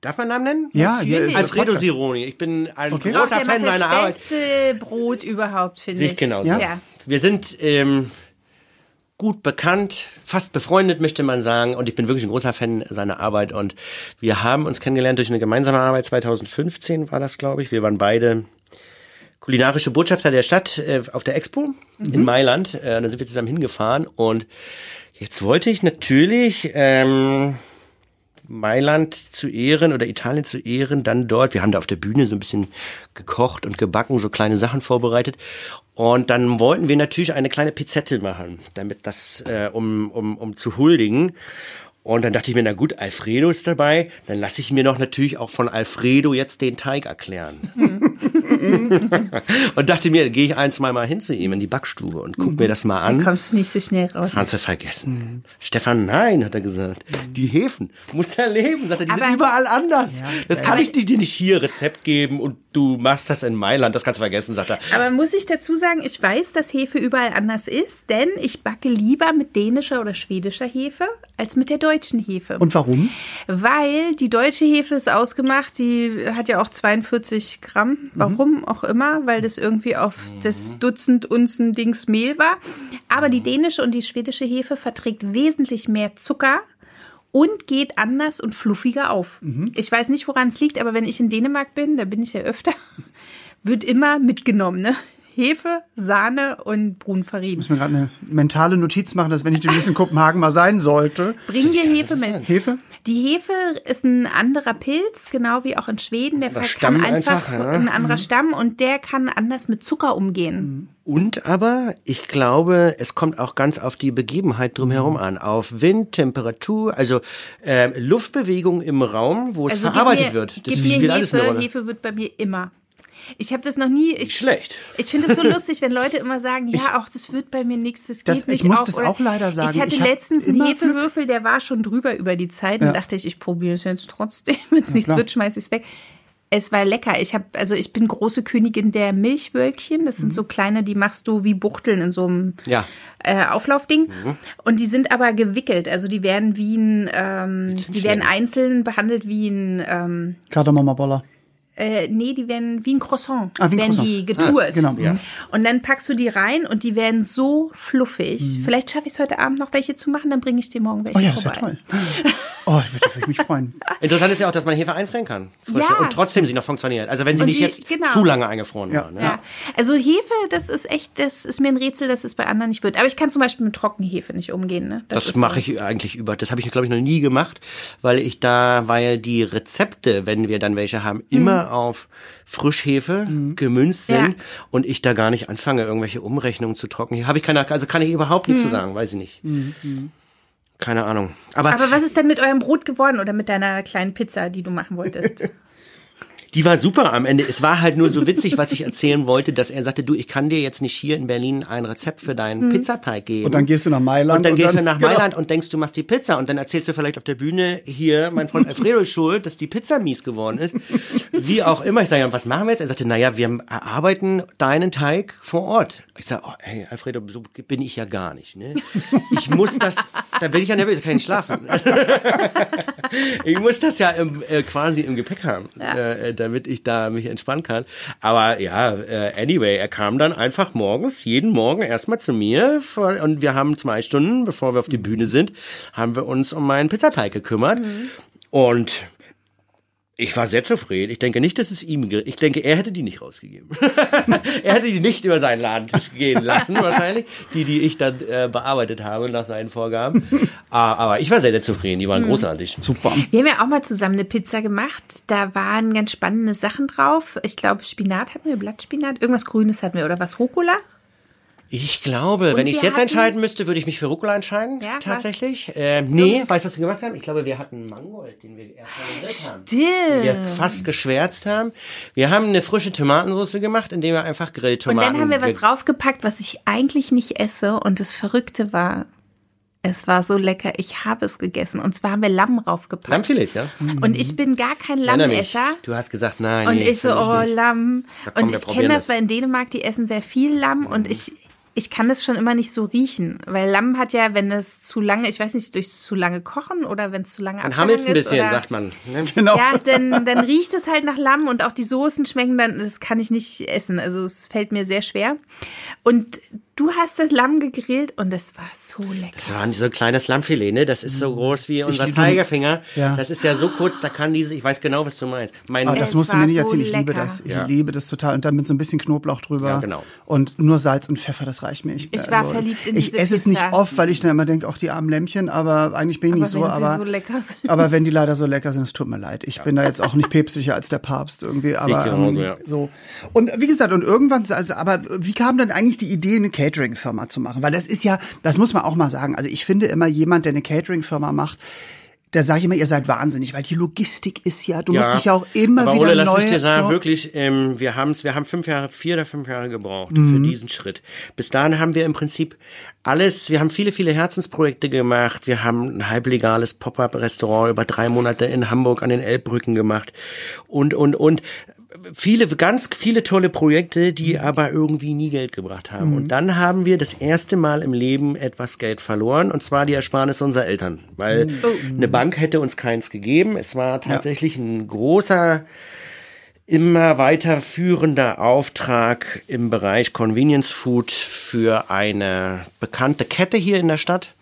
Darf man Namen nennen? Ja, hier Natürlich. ist Alfredo Podcast. Sironi. Ich bin ein Okay. Großer Fan seiner das Arbeit. beste Brot überhaupt, finde ich. ich genauso. Ja. Ja. Wir sind ähm, gut bekannt, fast befreundet, möchte man sagen. Und ich bin wirklich ein großer Fan seiner Arbeit. Und wir haben uns kennengelernt durch eine gemeinsame Arbeit. 2015 war das, glaube ich. Wir waren beide kulinarische Botschafter der Stadt äh, auf der Expo in Mailand. Äh, da sind wir zusammen hingefahren. Und jetzt wollte ich natürlich... Ähm, Mailand zu ehren oder Italien zu ehren, dann dort. Wir haben da auf der Bühne so ein bisschen gekocht und gebacken, so kleine Sachen vorbereitet. Und dann wollten wir natürlich eine kleine Pizzette machen, damit das, äh, um, um, um zu huldigen. Und dann dachte ich mir, na gut, Alfredo ist dabei, dann lasse ich mir noch natürlich auch von Alfredo jetzt den Teig erklären. und dachte mir, gehe ich ein, zwei Mal hin zu ihm in die Backstube und guck mir das mal an. Kommst du nicht so schnell raus. Kannst du vergessen. Stefan, nein, hat er gesagt. Die Hefen. Musst du erleben, sagt er, die Aber- sind überall anders. das kann ich dir nicht hier Rezept geben und du machst das in Mailand, das kannst du vergessen, sagt er. Aber muss ich dazu sagen, ich weiß, dass Hefe überall anders ist, denn ich backe lieber mit dänischer oder schwedischer Hefe als mit der deutschen Hefe. Und warum? Weil die deutsche Hefe ist ausgemacht, die hat ja auch 42 Gramm. Warum mhm. auch immer, weil das irgendwie auf das Dutzend Unzen Dings Mehl war. Aber die dänische und die schwedische Hefe verträgt wesentlich mehr Zucker und geht anders und fluffiger auf. Mhm. Ich weiß nicht, woran es liegt, aber wenn ich in Dänemark bin, da bin ich ja öfter, wird immer mitgenommen, ne? Hefe, Sahne und Brunfarin. Ich muss mir gerade eine mentale Notiz machen, dass wenn ich demnächst in Kopenhagen mal sein sollte. Bring dir Hefe mit. Hefe? Die Hefe ist ein anderer Pilz, genau wie auch in Schweden. Der Das kann einfach, einfach, ja. ein anderer Stamm und der kann anders mit Zucker umgehen. Und aber, ich glaube, es kommt auch ganz auf die Begebenheit drumherum an. Auf Wind, Temperatur, also äh, Luftbewegung im Raum, wo es Also verarbeitet mir, wird. gib spielt mir alles eine Hefe. Rolle. Hefe wird bei mir immer. Ich habe das noch nie. Ich, Schlecht. Ich finde es so lustig, wenn Leute immer sagen, ja, auch das wird bei mir nichts, das geht Das- ich nicht muss auf. das auch leider sagen. Ich hatte Ich letztens einen Hefewürfel, der war schon drüber über die Zeit. Und dachte ich, ich probiere es jetzt trotzdem. Wenn es nichts klar. wird, schmeiße ich es weg. Es war lecker. Ich habe, also ich bin große Königin der Milchwölkchen. Das sind so kleine, die machst du wie Buchteln in so einem Ja. äh, Auflaufding. Und die sind aber gewickelt. Also die werden wie ein, ähm, die werden einzeln behandelt wie ein ähm, Kardamommaboller. Äh, nee, die werden wie ein Croissant, Ah, wie ein werden Croissant. die getourt. genau. Ja. Und dann packst du die rein und die werden so fluffig. Vielleicht schaffe ich es heute Abend noch welche zu machen, dann bringe ich dir morgen welche Oh ja, das ist ja vorbei. toll. Oh, ich würde würd mich freuen. Interessant ist ja auch, dass man Hefe einfrieren kann. Frische, Ja. Und trotzdem sie noch funktioniert. Also wenn sie Und nicht sie- jetzt genau. zu lange eingefroren Ja. war. Ne? Ja. Also Hefe, das ist echt, das ist mir ein Rätsel, dass es bei anderen nicht wird. Aber ich kann zum Beispiel mit Trockenhefe nicht umgehen. Ne? Das, ist mache so. ich eigentlich über. Das habe ich, glaube ich, noch nie gemacht, weil ich da, weil die Rezepte, wenn wir dann welche haben, immer auf Frischhefe gemünzt sind Ja. und ich da gar nicht anfange, irgendwelche Umrechnungen zu trocken. Habe ich keine, also kann ich überhaupt nichts zu sagen, weiß ich nicht. Keine Ahnung. Aber, Aber was ist denn mit eurem Brot geworden oder mit deiner kleinen Pizza, die du machen wolltest? die war super am Ende. Es war halt nur so witzig, was ich erzählen wollte, dass er sagte, du, ich kann dir jetzt nicht hier in Berlin ein Rezept für deinen Pizzateig geben. Und dann gehst du nach Mailand. Und dann gehst du nach genau. Mailand und denkst, du machst die Pizza und dann erzählst du vielleicht auf der Bühne hier, mein Freund Alfredo ist schuld, dass die Pizza mies geworden ist. Wie auch immer. Ich sage, ja, was machen wir jetzt? Er sagte, naja, wir erarbeiten deinen Teig vor Ort. Ich sage, oh, hey, Alfredo, so bin ich ja gar nicht. Ne? Ich muss das, da bin ich ja nervös, da kann ich nicht schlafen. ich muss das ja im, äh, quasi im Gepäck haben, äh, damit ich da mich entspannen kann. Aber ja, äh, anyway, er kam dann einfach morgens, jeden Morgen erstmal zu mir und wir haben zwei Stunden, bevor wir auf die Bühne sind, haben wir uns um meinen Pizzateig gekümmert. Und ich war sehr zufrieden. Ich denke nicht, dass es ihm, ich denke, er hätte die nicht rausgegeben. er hätte die nicht über seinen Ladentisch gehen lassen, wahrscheinlich. Die, die ich dann äh, bearbeitet habe nach seinen Vorgaben. Ah, Aber ich war sehr, sehr zufrieden. Die waren großartig. Super. Wir haben ja auch mal zusammen eine Pizza gemacht. Da waren ganz spannende Sachen drauf. Ich glaube, Spinat hatten wir, Blattspinat, irgendwas Grünes hatten wir oder was, Rucola? Ich glaube, wenn Und ich wir jetzt hatten- entscheiden müsste, würde ich mich für Rucola entscheiden. Ja, tatsächlich. Äh, nee, weißt du, was wir gemacht haben? Ich glaube, wir hatten Mangold, den wir erst mal gegrillt haben. Den wir fast geschwärzt haben. Wir haben eine frische Tomatensauce gemacht, indem wir einfach Und Grilltomaten... dann haben wir was ge- raufgepackt, was ich eigentlich nicht esse. Und das Verrückte war, es war so lecker. Ich habe es gegessen. Und zwar haben wir Lamm raufgepackt. Lammfilet, ja? Und ich bin gar kein. Lammesser. Du hast gesagt, nein. Und nee, ich so, find oh. Lamm. Und ich kenne das, das. weil in Dänemark, die essen sehr viel Lamm und ich, ich kann das schon immer nicht so riechen. Weil Lamm hat ja, wenn es zu lange, ich weiß nicht, durch zu lange kochen oder wenn es zu lange Dann hammelt's ein bisschen, oder, sagt man. ne? Genau. Ja, dann, dann riecht es halt nach Lamm und auch die Soßen schmecken dann, das kann ich nicht essen. Also es fällt mir sehr schwer. Und du hast das Lamm gegrillt und es war so lecker. Das war so ein kleines Lammfilet, ne? Das ist so groß wie unser liebe- Zeigefinger. Ja. Das ist ja so kurz, da kann diese, ich weiß genau, was du meinst. Mein, Aber das Es musst du war mir nicht so erzählen. Ich liebe lecker. das. Ich Ja. liebe das total. Und dann mit so ein bisschen Knoblauch drüber. Ja, genau. Und nur Salz und Pfeffer, das reicht mir. Ich, Ich war verliebt in Ich diese esse es nicht oft, weil ich dann immer denke, auch die armen Lämmchen, aber eigentlich bin ich Aber nicht so. wenn sie aber, so lecker sind. aber wenn die leider so lecker sind, es tut mir leid. Ich bin da jetzt auch nicht päpstlicher als der Papst irgendwie. Aber genauso, ähm, ja. so. Und wie gesagt, und irgendwann, also, aber wie kam dann eigentlich die Idee, eine Catering-Firma zu machen? Weil das ist ja, das muss man auch mal sagen. Also ich finde immer jemand, der eine Catering-Firma macht, da sage ich immer, ihr seid wahnsinnig, weil die Logistik ist ja, du musst dich ja auch immer aber wieder Ole, lass neu. mich dir sagen, so- wirklich, ähm, wir haben's, wir haben fünf Jahre, vier oder fünf Jahre gebraucht Mhm. für diesen Schritt. Bis dahin haben wir im Prinzip alles, wir haben viele, viele Herzensprojekte gemacht. Wir haben ein halblegales Pop-up-Restaurant über drei Monate in Hamburg an den Elbbrücken gemacht und, und, und viele, ganz viele tolle Projekte, die aber irgendwie nie Geld gebracht haben. Mhm. Und dann haben wir das erste Mal im Leben etwas Geld verloren, und zwar die Ersparnis unserer Eltern. Weil mhm. eine Bank hätte uns keins gegeben. Es war tatsächlich ja. ein großer, immer weiterführender Auftrag im Bereich Convenience Food für eine bekannte Kette hier in der Stadt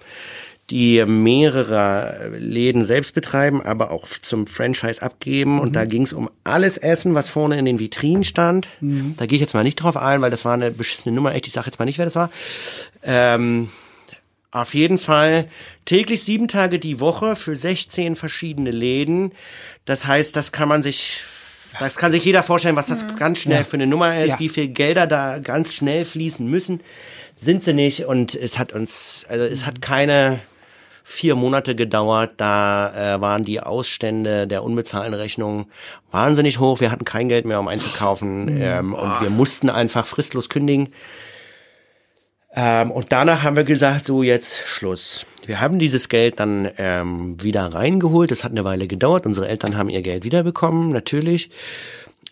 die mehrere Läden selbst betreiben, aber auch zum Franchise abgeben. Mhm. Und da ging es um alles Essen, was vorne in den Vitrinen stand. Mhm. Da gehe ich jetzt mal nicht drauf ein, weil das war eine beschissene Nummer. Echt, ich sage jetzt mal nicht, wer das war. Ähm, auf jeden Fall täglich sieben Tage die Woche für 16 verschiedene Läden. Das heißt, das kann man sich das kann sich jeder vorstellen, was das mhm. ganz schnell ja. für eine Nummer ist, ja. wie viel Gelder da ganz schnell fließen müssen. Sind sie nicht und es hat uns, also es hat keine, vier Monate gedauert. Da äh, waren die Ausstände der unbezahlten Rechnungen wahnsinnig hoch. Wir hatten kein Geld mehr, um einzukaufen ähm, und wir mussten einfach fristlos kündigen. Ähm, und danach haben wir gesagt, so jetzt Schluss. Wir haben dieses Geld dann ähm, wieder reingeholt. Das hat eine Weile gedauert. Unsere Eltern haben ihr Geld wiederbekommen, natürlich.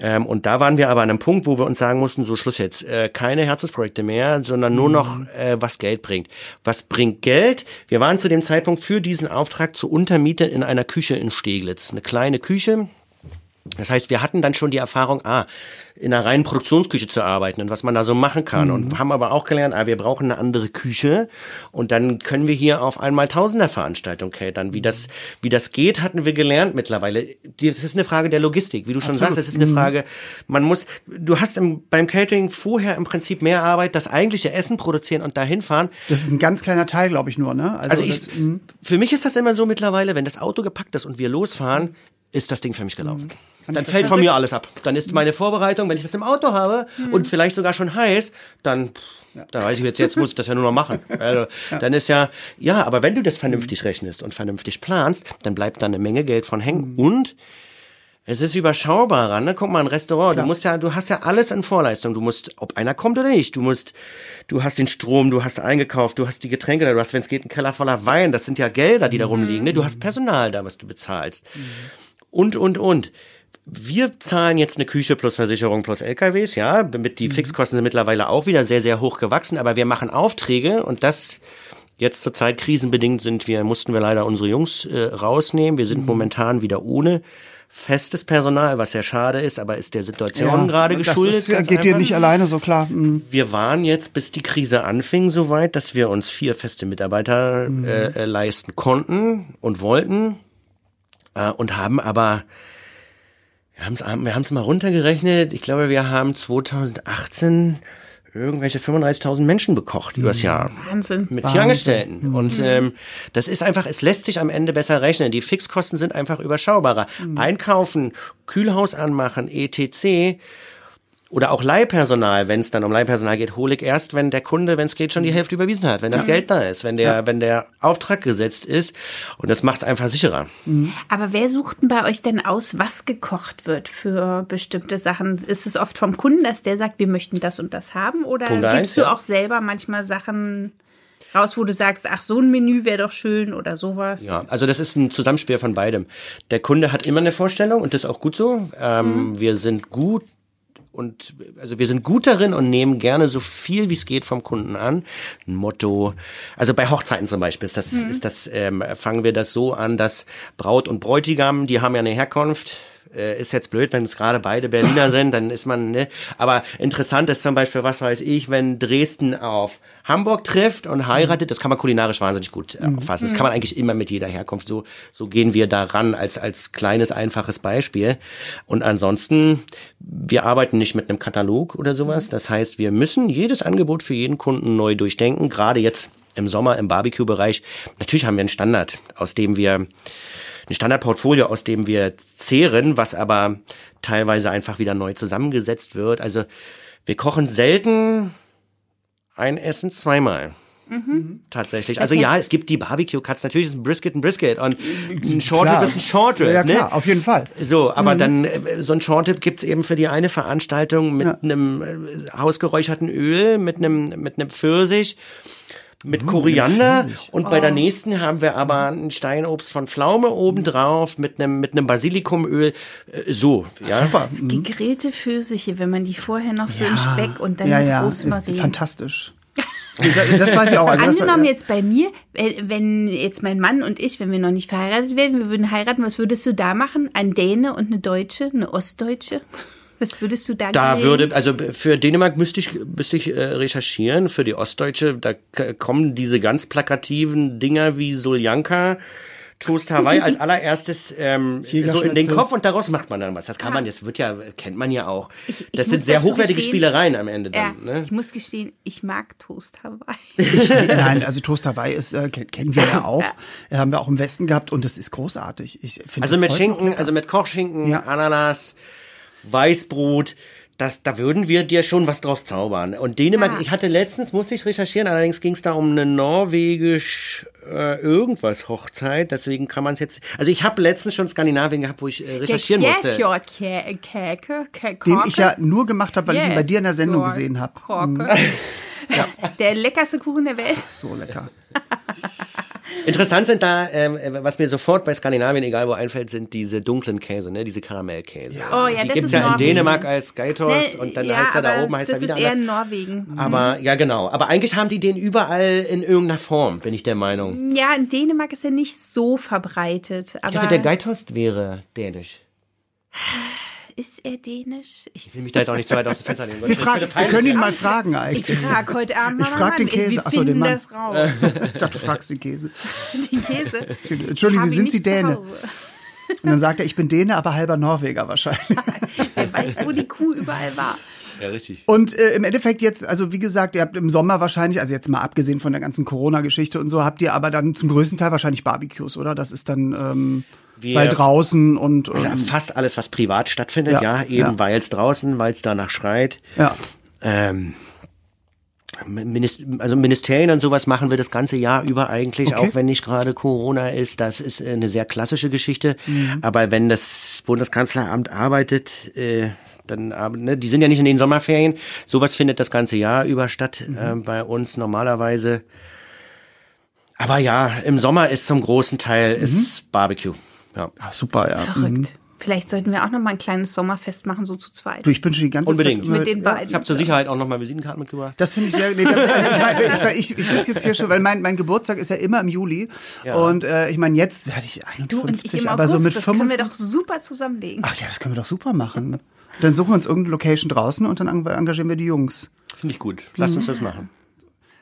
Ähm, und da waren wir aber an einem Punkt, wo wir uns sagen mussten, so Schluss jetzt, äh, keine Herzensprojekte mehr, sondern nur noch, mhm. äh, was Geld bringt. Was bringt Geld? Wir waren zu dem Zeitpunkt für diesen Auftrag zur Untermiete in einer Küche in Steglitz. Eine kleine Küche, das heißt, wir hatten dann schon die Erfahrung, ah, in einer reinen Produktionsküche zu arbeiten und was man da so machen kann. Mhm. Und haben aber auch gelernt, ah, wir brauchen eine andere Küche und dann können wir hier auf einmal Tausender Veranstaltungen catern. Wie das, wie das geht, hatten wir gelernt mittlerweile. Das ist eine Frage der Logistik, wie du schon Absolut. sagst. Es ist eine mhm. Frage, man muss, du hast im, beim Catering vorher im Prinzip mehr Arbeit, das eigentliche Essen produzieren und dahin fahren. Das ist ein ganz kleiner Teil, glaube ich, nur, ne? Also, also ich, das, mhm. für mich ist das immer so mittlerweile, wenn das Auto gepackt ist und wir losfahren, ist das Ding für mich gelaufen. Mhm. Kann dann fällt von mir alles ab. Dann ist meine Vorbereitung, wenn ich das im Auto habe mhm. und vielleicht sogar schon heiß, dann ja. Da weiß ich jetzt, jetzt muss ich das ja nur noch machen. Also, ja. Dann ist ja, ja, aber wenn du das vernünftig rechnest und vernünftig planst, dann bleibt da eine Menge Geld von hängen. Mhm. Und es ist überschaubarer, ne? Guck mal, ein Restaurant, Klar. du musst ja, du hast ja alles in Vorleistung. Du musst, ob einer kommt oder nicht, du musst, du hast den Strom, du hast eingekauft, du hast die Getränke da, du hast, wenn es geht, einen Keller voller Wein, das sind ja Gelder, die da rumliegen, ne? Du hast Personal da, was du bezahlst. Mhm. Und, und, und wir zahlen jetzt eine Küche plus Versicherung plus LKWs, ja, damit die mhm. Fixkosten sind mittlerweile auch wieder sehr, sehr hoch gewachsen, aber wir machen Aufträge und das jetzt zur Zeit krisenbedingt sind wir, mussten wir leider unsere Jungs äh, rausnehmen. Wir sind mhm. momentan wieder ohne festes Personal, was sehr schade ist, aber ist der Situation ja, gerade geschuldet. Das ist, geht dir nicht alleine so klar. Mhm. Wir waren jetzt, bis die Krise anfing, so weit, dass wir uns vier feste Mitarbeiter mhm. äh, äh leisten konnten und wollten äh, und haben aber wir haben es wir haben's mal runtergerechnet. Ich glaube, wir haben 2018 irgendwelche 35.000 Menschen bekocht übers mhm. Jahr. Wahnsinn. Mit vier Angestellten. Mhm. Und ähm, das ist einfach, es lässt sich am Ende besser rechnen. Die Fixkosten sind einfach überschaubarer. Mhm. Einkaufen, Kühlhaus anmachen, etc oder auch Leihpersonal, wenn es dann um Leihpersonal geht, hole ich erst, wenn der Kunde, wenn es geht, schon die Hälfte überwiesen hat, wenn das Geld da ist, wenn der, ja. wenn der Auftrag gesetzt ist. Und das macht es einfach sicherer. Mhm. Aber wer sucht denn bei euch denn aus, was gekocht wird für bestimmte Sachen? Ist es oft vom Kunden, dass der sagt, wir möchten das und das haben? Oder Punkt gibst eins, du ja. auch selber manchmal Sachen raus, wo du sagst, ach, so ein Menü wäre doch schön oder sowas? Ja, also das ist ein Zusammenspiel von beidem. Der Kunde hat immer eine Vorstellung und das ist auch gut so. Ähm, mhm. Wir sind gut und also wir sind gut darin und nehmen gerne so viel wie es geht vom Kunden an. Ein Motto, also bei Hochzeiten zum Beispiel ist das, mhm. ist das, ähm, fangen wir das so an, dass Braut und Bräutigam, die haben ja eine Herkunft, äh, ist jetzt blöd, wenn es gerade beide Berliner sind, dann ist man, ne? Aber interessant ist zum Beispiel, was weiß ich, wenn Dresden auf Hamburg trifft und heiratet, das kann man kulinarisch wahnsinnig gut äh, auffassen. Das kann man eigentlich immer mit jeder Herkunft. So, so gehen wir daran als, als kleines, einfaches Beispiel. Und ansonsten, wir arbeiten nicht mit einem Katalog oder sowas. Das heißt, wir müssen jedes Angebot für jeden Kunden neu durchdenken. Gerade jetzt im Sommer im Barbecue-Bereich. Natürlich haben wir einen Standard, aus dem wir ein Standardportfolio, aus dem wir zehren, was aber teilweise einfach wieder neu zusammengesetzt wird. Also wir kochen selten ein Essen zweimal. Mhm. Tatsächlich. Also ja, es gibt die Barbecue Cuts. Natürlich ist ein Brisket ein Brisket und ein Short Rib ist ein Short Rib. Ja, klar, ne? auf jeden Fall. So, aber mhm. dann äh, so ein Short Rib gibt's eben für die eine Veranstaltung mit ja. einem äh, hausgeräucherten Öl, mit einem mit einem Pfirsich mit Koriander und bei der nächsten haben wir aber ein Steinobst von Pflaume obendrauf mit einem mit einem Basilikumöl äh, so ja Super. Gegrillte Pfirsiche, wenn man die vorher noch so in Speck und dann ja, mit ja, ist Rosmarin. fantastisch. das, weiß ich auch. Also Angenommen jetzt bei mir, äh, wenn jetzt mein Mann und ich, wenn wir noch nicht verheiratet werden, wir würden heiraten, was würdest du da machen? Ein Däne und eine Deutsche, eine Ostdeutsche? Was würdest du da Da grillen? würde, also für Dänemark müsste ich, müsste ich äh, recherchieren, für die Ostdeutsche, da kommen diese ganz plakativen Dinger wie Soljanka, Toast Hawaii als allererstes ähm, so in den. Kopf und daraus macht man dann was. Das kann man, das wird ja, kennt man ja auch. Ich- ich das sind sehr hochwertige gestehen- Spielereien am Ende Ja, dann. Ne? ich muss gestehen, ich mag Toast Hawaii. Nein, also Toast Hawaii ist, äh, ken- kennen wir ja auch. Äh, haben wir auch im Westen gehabt und das ist großartig. Ich finde Also das mit Schinken, also mit Kochschinken, Ja. Ananas, Weißbrot, das, da würden wir dir schon was draus zaubern. Und Dänemark, Ja. ich hatte letztens, musste ich recherchieren, allerdings ging es da um eine norwegisch äh, irgendwas Hochzeit, deswegen kann man es jetzt, also ich habe letztens schon Skandinavien gehabt, wo ich äh, recherchieren musste. Käke, den ich ja nur gemacht habe, weil ich ihn bei dir in der Sendung gesehen habe. Korke. Der leckerste Kuchen der Welt. So lecker. Interessant sind da, ähm, äh, was mir sofort bei Skandinavien, egal wo einfällt, sind diese dunklen Käse, ne, diese Karamellkäse. Oh ja, Die das gibt's ist ja in Norwegen. Dänemark als Gaitos Nee, und dann ja, heißt er da oben, heißt das er wieder ist eher anders. in Norwegen. Aber ja, genau. Aber eigentlich haben die den überall in irgendeiner Form, bin ich der Meinung. Ja, in Dänemark ist er nicht so verbreitet. Ich dachte, der Geitost wäre dänisch. Ist er dänisch? Ich, Ich will mich da jetzt auch nicht zu weit aus dem Fenster lehnen. Wir, fragen, wir können ihn mal fragen ich eigentlich. frage heute Abend mal Ich frag den. Käse. Wir Ach so, den finden Mann. das raus. Ich dachte, du fragst den Käse. Den Käse. Entschuldigen Hab Sie, sind Sie Däne? Und dann sagt er, ich bin Däne, aber halber Norweger wahrscheinlich. Wer weiß, wo die Kuh überall war. Ja, richtig. Und äh, im Endeffekt jetzt, also wie gesagt, ihr habt im Sommer wahrscheinlich, also jetzt mal abgesehen von der ganzen Corona-Geschichte und so, habt ihr aber dann zum größten Teil wahrscheinlich Barbecues, oder? Das ist dann ähm, Wir- weil draußen und Also ähm, fast alles, was privat stattfindet, Ja, ja, eben ja. weil es draußen, weil es danach schreit. ja. Ähm, Minist also Ministerien und sowas machen wir das ganze Jahr über eigentlich, Okay. auch wenn nicht gerade Corona ist. Das ist äh, eine sehr klassische Geschichte. Mhm. Aber wenn das Bundeskanzleramt arbeitet, äh, dann ne, die sind ja nicht in den Sommerferien. Sowas findet das ganze Jahr über statt Mhm. äh, bei uns normalerweise. Aber ja, im Sommer ist zum großen Teil Mhm. ist Barbecue. Ja. Ach, super, ja. Mhm. Verrückt. Vielleicht sollten wir auch noch mal ein kleines Sommerfest machen, so zu zweit. Du, ich bin schon die ganze Unbedingt. Zeit immer- Mit den Ich beiden. habe zur Sicherheit auch nochmal Visitenkarten mitgebracht. Das finde ich sehr. Nee, ich ich, ich, ich sitze jetzt hier schon, weil mein, mein Geburtstag ist ja immer im Juli. Ja. Und äh, ich meine, jetzt werde ich 51. Du und ich im aber August, so mit das können wir 55 doch super zusammenlegen. Ach ja, das können wir doch super machen. Dann suchen wir uns irgendeine Location draußen und dann eng- engagieren wir die Jungs. Finde ich gut. Lasst uns das machen.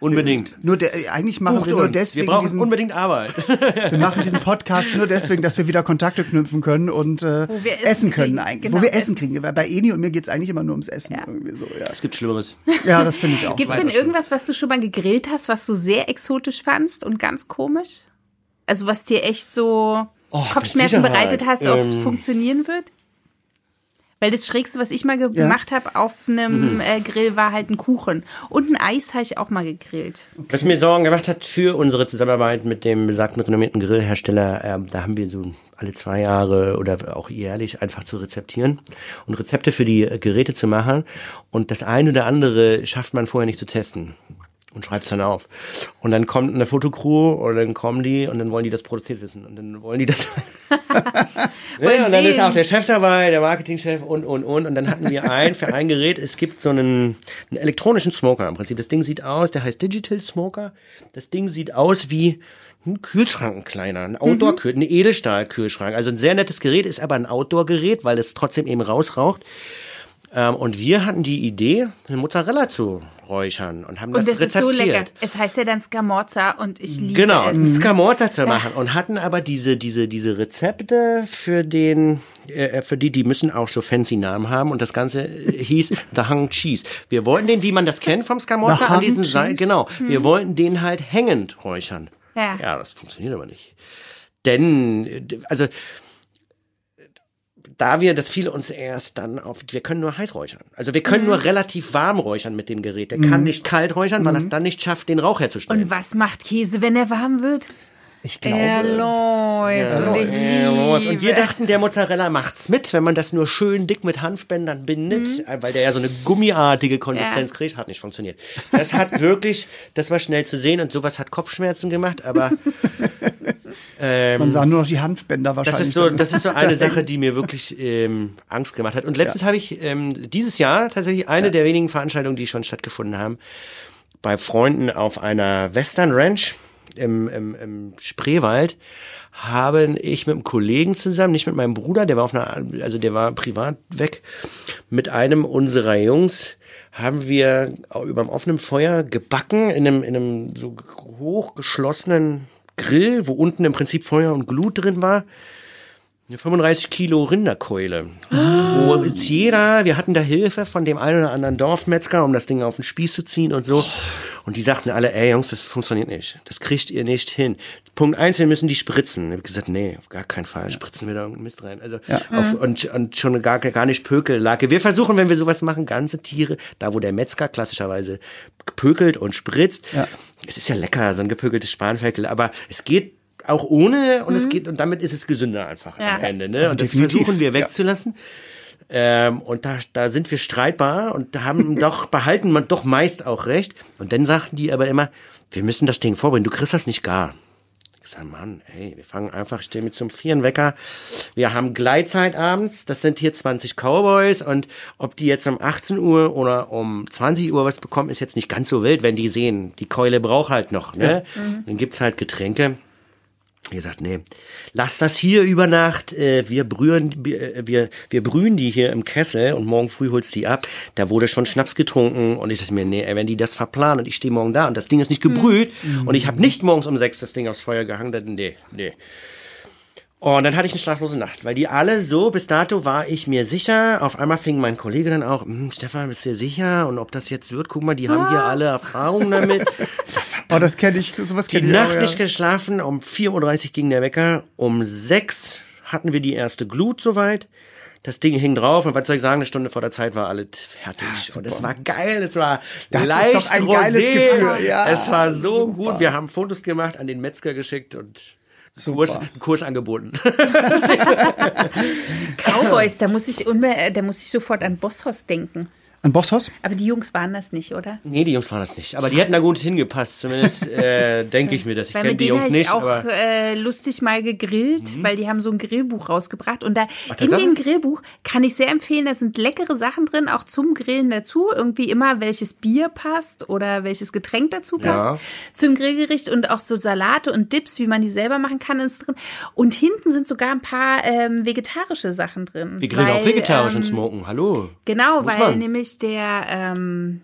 Unbedingt. Nur der, eigentlich machen Bucht wir nur uns. deswegen wir brauchen diesen, unbedingt Arbeit. wir machen diesen Podcast nur deswegen, dass wir wieder Kontakte knüpfen können und äh, Wo wir Essen essen können kriegen. eigentlich. Genau, wo wir Essen Essen. kriegen. Weil bei Eni und mir geht's eigentlich immer nur ums Essen. Ja. Irgendwie so, ja. Es gibt Schlimmeres. ja, das finde ich auch. Gibt es denn irgendwas, was du schon mal gegrillt hast, was du sehr exotisch fandst und ganz komisch? Also was dir echt so Oh, Kopfschmerzen bereitet hast, ob es Ähm. funktionieren wird? Weil das Schrägste, was ich mal gemacht habe auf einem Mhm. äh, Grill, war halt ein Kuchen. Und ein Eis habe ich auch mal gegrillt. Was mir Sorgen gemacht hat für unsere Zusammenarbeit mit dem besagten renommierten Grillhersteller, ähm, da haben wir so alle zwei Jahre oder auch jährlich einfach zu rezeptieren und Rezepte für die äh, Geräte zu machen. Und das eine oder andere schafft man vorher nicht zu testen und schreibt es dann auf. Und dann kommt eine Fotocrew oder dann kommen die und dann wollen die das produziert wissen. Und dann wollen die das. ja, und dann ist auch der Chef dabei, der Marketingchef und, und, und. Und dann hatten wir ein für ein Gerät, es gibt so einen, einen elektronischen Smoker im Prinzip. Das Ding sieht aus, der heißt Digital Smoker. Das Ding sieht aus wie ein Kühlschrank, ein kleiner, ein Outdoor-Kühlschrank, ein Edelstahl-Kühlschrank. Also ein sehr nettes Gerät, ist aber ein Outdoor-Gerät, weil es trotzdem eben rausraucht. Ähm, und wir hatten die Idee, eine Mozzarella zu räuchern und haben Und das, das, ist so rezeptiert. lecker. Es heißt ja dann Scamorza und ich liebe Genau, es. einen Scamorza zu machen und hatten aber diese diese diese Rezepte für den äh, für die die müssen auch so fancy Namen haben und das ganze äh, hieß The Hung Cheese. Wir wollten den, wie man das kennt vom Scamorza The an Hung diesen Seil, Cheese? genau. Wir wollten den halt hängend räuchern. Ja. Ja, das funktioniert aber nicht. Denn äh, also da wir, das fiel uns erst dann auf, wir können nur heiß räuchern. Also wir können nur relativ warm räuchern mit dem Gerät. Der kann nicht kalt räuchern, weil er es dann nicht schafft, den Rauch herzustellen. Und was macht Käse, wenn er warm wird? Ich glaube. Er läuft. Ja. Und, ich Ja, Und wir dachten, der Mozzarella macht's mit, wenn man das nur schön dick mit Hanfbändern bindet, äh, weil der ja so eine gummiartige Konsistenz Ja. kriegt, hat nicht funktioniert. Das hat wirklich, das war schnell zu sehen und sowas hat Kopfschmerzen gemacht, aber Man sah nur noch die Hanfbänder das wahrscheinlich. ist so, das ist so eine Sache, die mir wirklich ähm, Angst gemacht hat. Und letztens habe ich ähm, dieses Jahr tatsächlich eine der wenigen Veranstaltungen, die schon stattgefunden haben, bei Freunden auf einer Western Ranch im, im, im Spreewald haben ich mit einem Kollegen zusammen, nicht mit meinem Bruder, der war auf einer, also der war privat weg, mit einem unserer Jungs haben wir über dem offenen Feuer gebacken in einem, in einem so hochgeschlossenen Grill, wo unten im Prinzip Feuer und Glut drin war. Eine 35 Kilo Rinderkeule. Wo jetzt jeder, wir hatten da Hilfe von dem einen oder anderen Dorfmetzger, um das Ding auf den Spieß zu ziehen und so. Und die sagten alle, ey Jungs, das funktioniert nicht. Das kriegt ihr nicht hin. Punkt eins, wir müssen die spritzen. Ich gesagt, nee, auf gar keinen Fall. Spritzen wir da irgendeinen Mist rein. Also, auf, und, und schon gar, gar nicht Pökellacke. Wir versuchen, wenn wir sowas machen, ganze Tiere, da wo der Metzger klassischerweise pökelt und spritzt. Ja. Es ist ja lecker, so ein gepökeltes Spanferkel, aber es geht auch ohne und es geht und damit ist es gesünder einfach Ja. am Ende. Ne? Und das Definitiv, versuchen wir ja. wegzulassen. Ähm, und da, da sind wir streitbar und da haben doch behalten man doch meist auch recht. Und dann sagten die aber immer, wir müssen das Ding vorbringen, du kriegst das nicht gar. Ich sag, Mann, ey, wir fangen einfach, ich stehe mit zum Vieren Wecker. Wir haben Gleitzeit abends, das sind hier 20 Cowboys und ob die jetzt um 18 Uhr oder um 20 Uhr was bekommen, ist jetzt nicht ganz so wild, wenn die sehen, die Keule braucht halt noch, ne? Dann gibt's halt Getränke. Wie gesagt, nee, lass das hier über Nacht. Äh, wir brühen, wir, wir, wir brühen die hier im Kessel und morgen früh holst die ab. Da wurde schon Schnaps getrunken und ich dachte mir, nee, wenn die das verplanen und ich stehe morgen da und das Ding ist nicht gebrüht und ich habe nicht morgens um sechs das Ding aufs Feuer gehangen, dann nee, nee. Und dann hatte ich eine schlaflose Nacht, weil die alle so, bis dato war ich mir sicher. Auf einmal fing mein Kollege dann auch, hm, Stefan, bist du dir sicher? Und ob das jetzt wird, guck mal, die haben hier alle Erfahrungen damit. Oh, das kenne ich, sowas Die kenne ich Nacht auch, ja. nicht geschlafen, um 4.30 Uhr ging der Wecker, um 6 hatten wir die erste Glut soweit. Das Ding hing drauf und was soll ich sagen, eine Stunde vor der Zeit war alles fertig. und es war geil, es war Das ist leicht doch ein rosé. geiles Gefühl, ja. es war so Super. gut. Wir haben Fotos gemacht, an den Metzger geschickt und einen Kurs, einen Kurs angeboten. Cowboys, da muss ich unbe da muss ich sofort an Bosshaus denken. An Bosshaus? Aber die Jungs waren das nicht, oder? nee, die Jungs waren das nicht. Aber die hätten da gut hingepasst. Zumindest äh, denke ich mir das. Ich Weil kenne mit die denen Jungs habe ich nicht. auch aber Mhm. äh, lustig mal gegrillt, weil die haben so ein Grillbuch rausgebracht. Und da in Tatsache? dem Grillbuch kann ich sehr empfehlen, da sind leckere Sachen drin, auch zum Grillen dazu. Irgendwie immer welches Bier passt oder welches Getränk dazu passt Ja. zum Grillgericht und auch so Salate und Dips, wie man die selber machen kann, ist drin. Und hinten sind sogar ein paar ähm, vegetarische Sachen drin. wir grillen weil, auch vegetarisch und ähm, smoken. Hallo. Genau, Muss weil man. nämlich der ähm,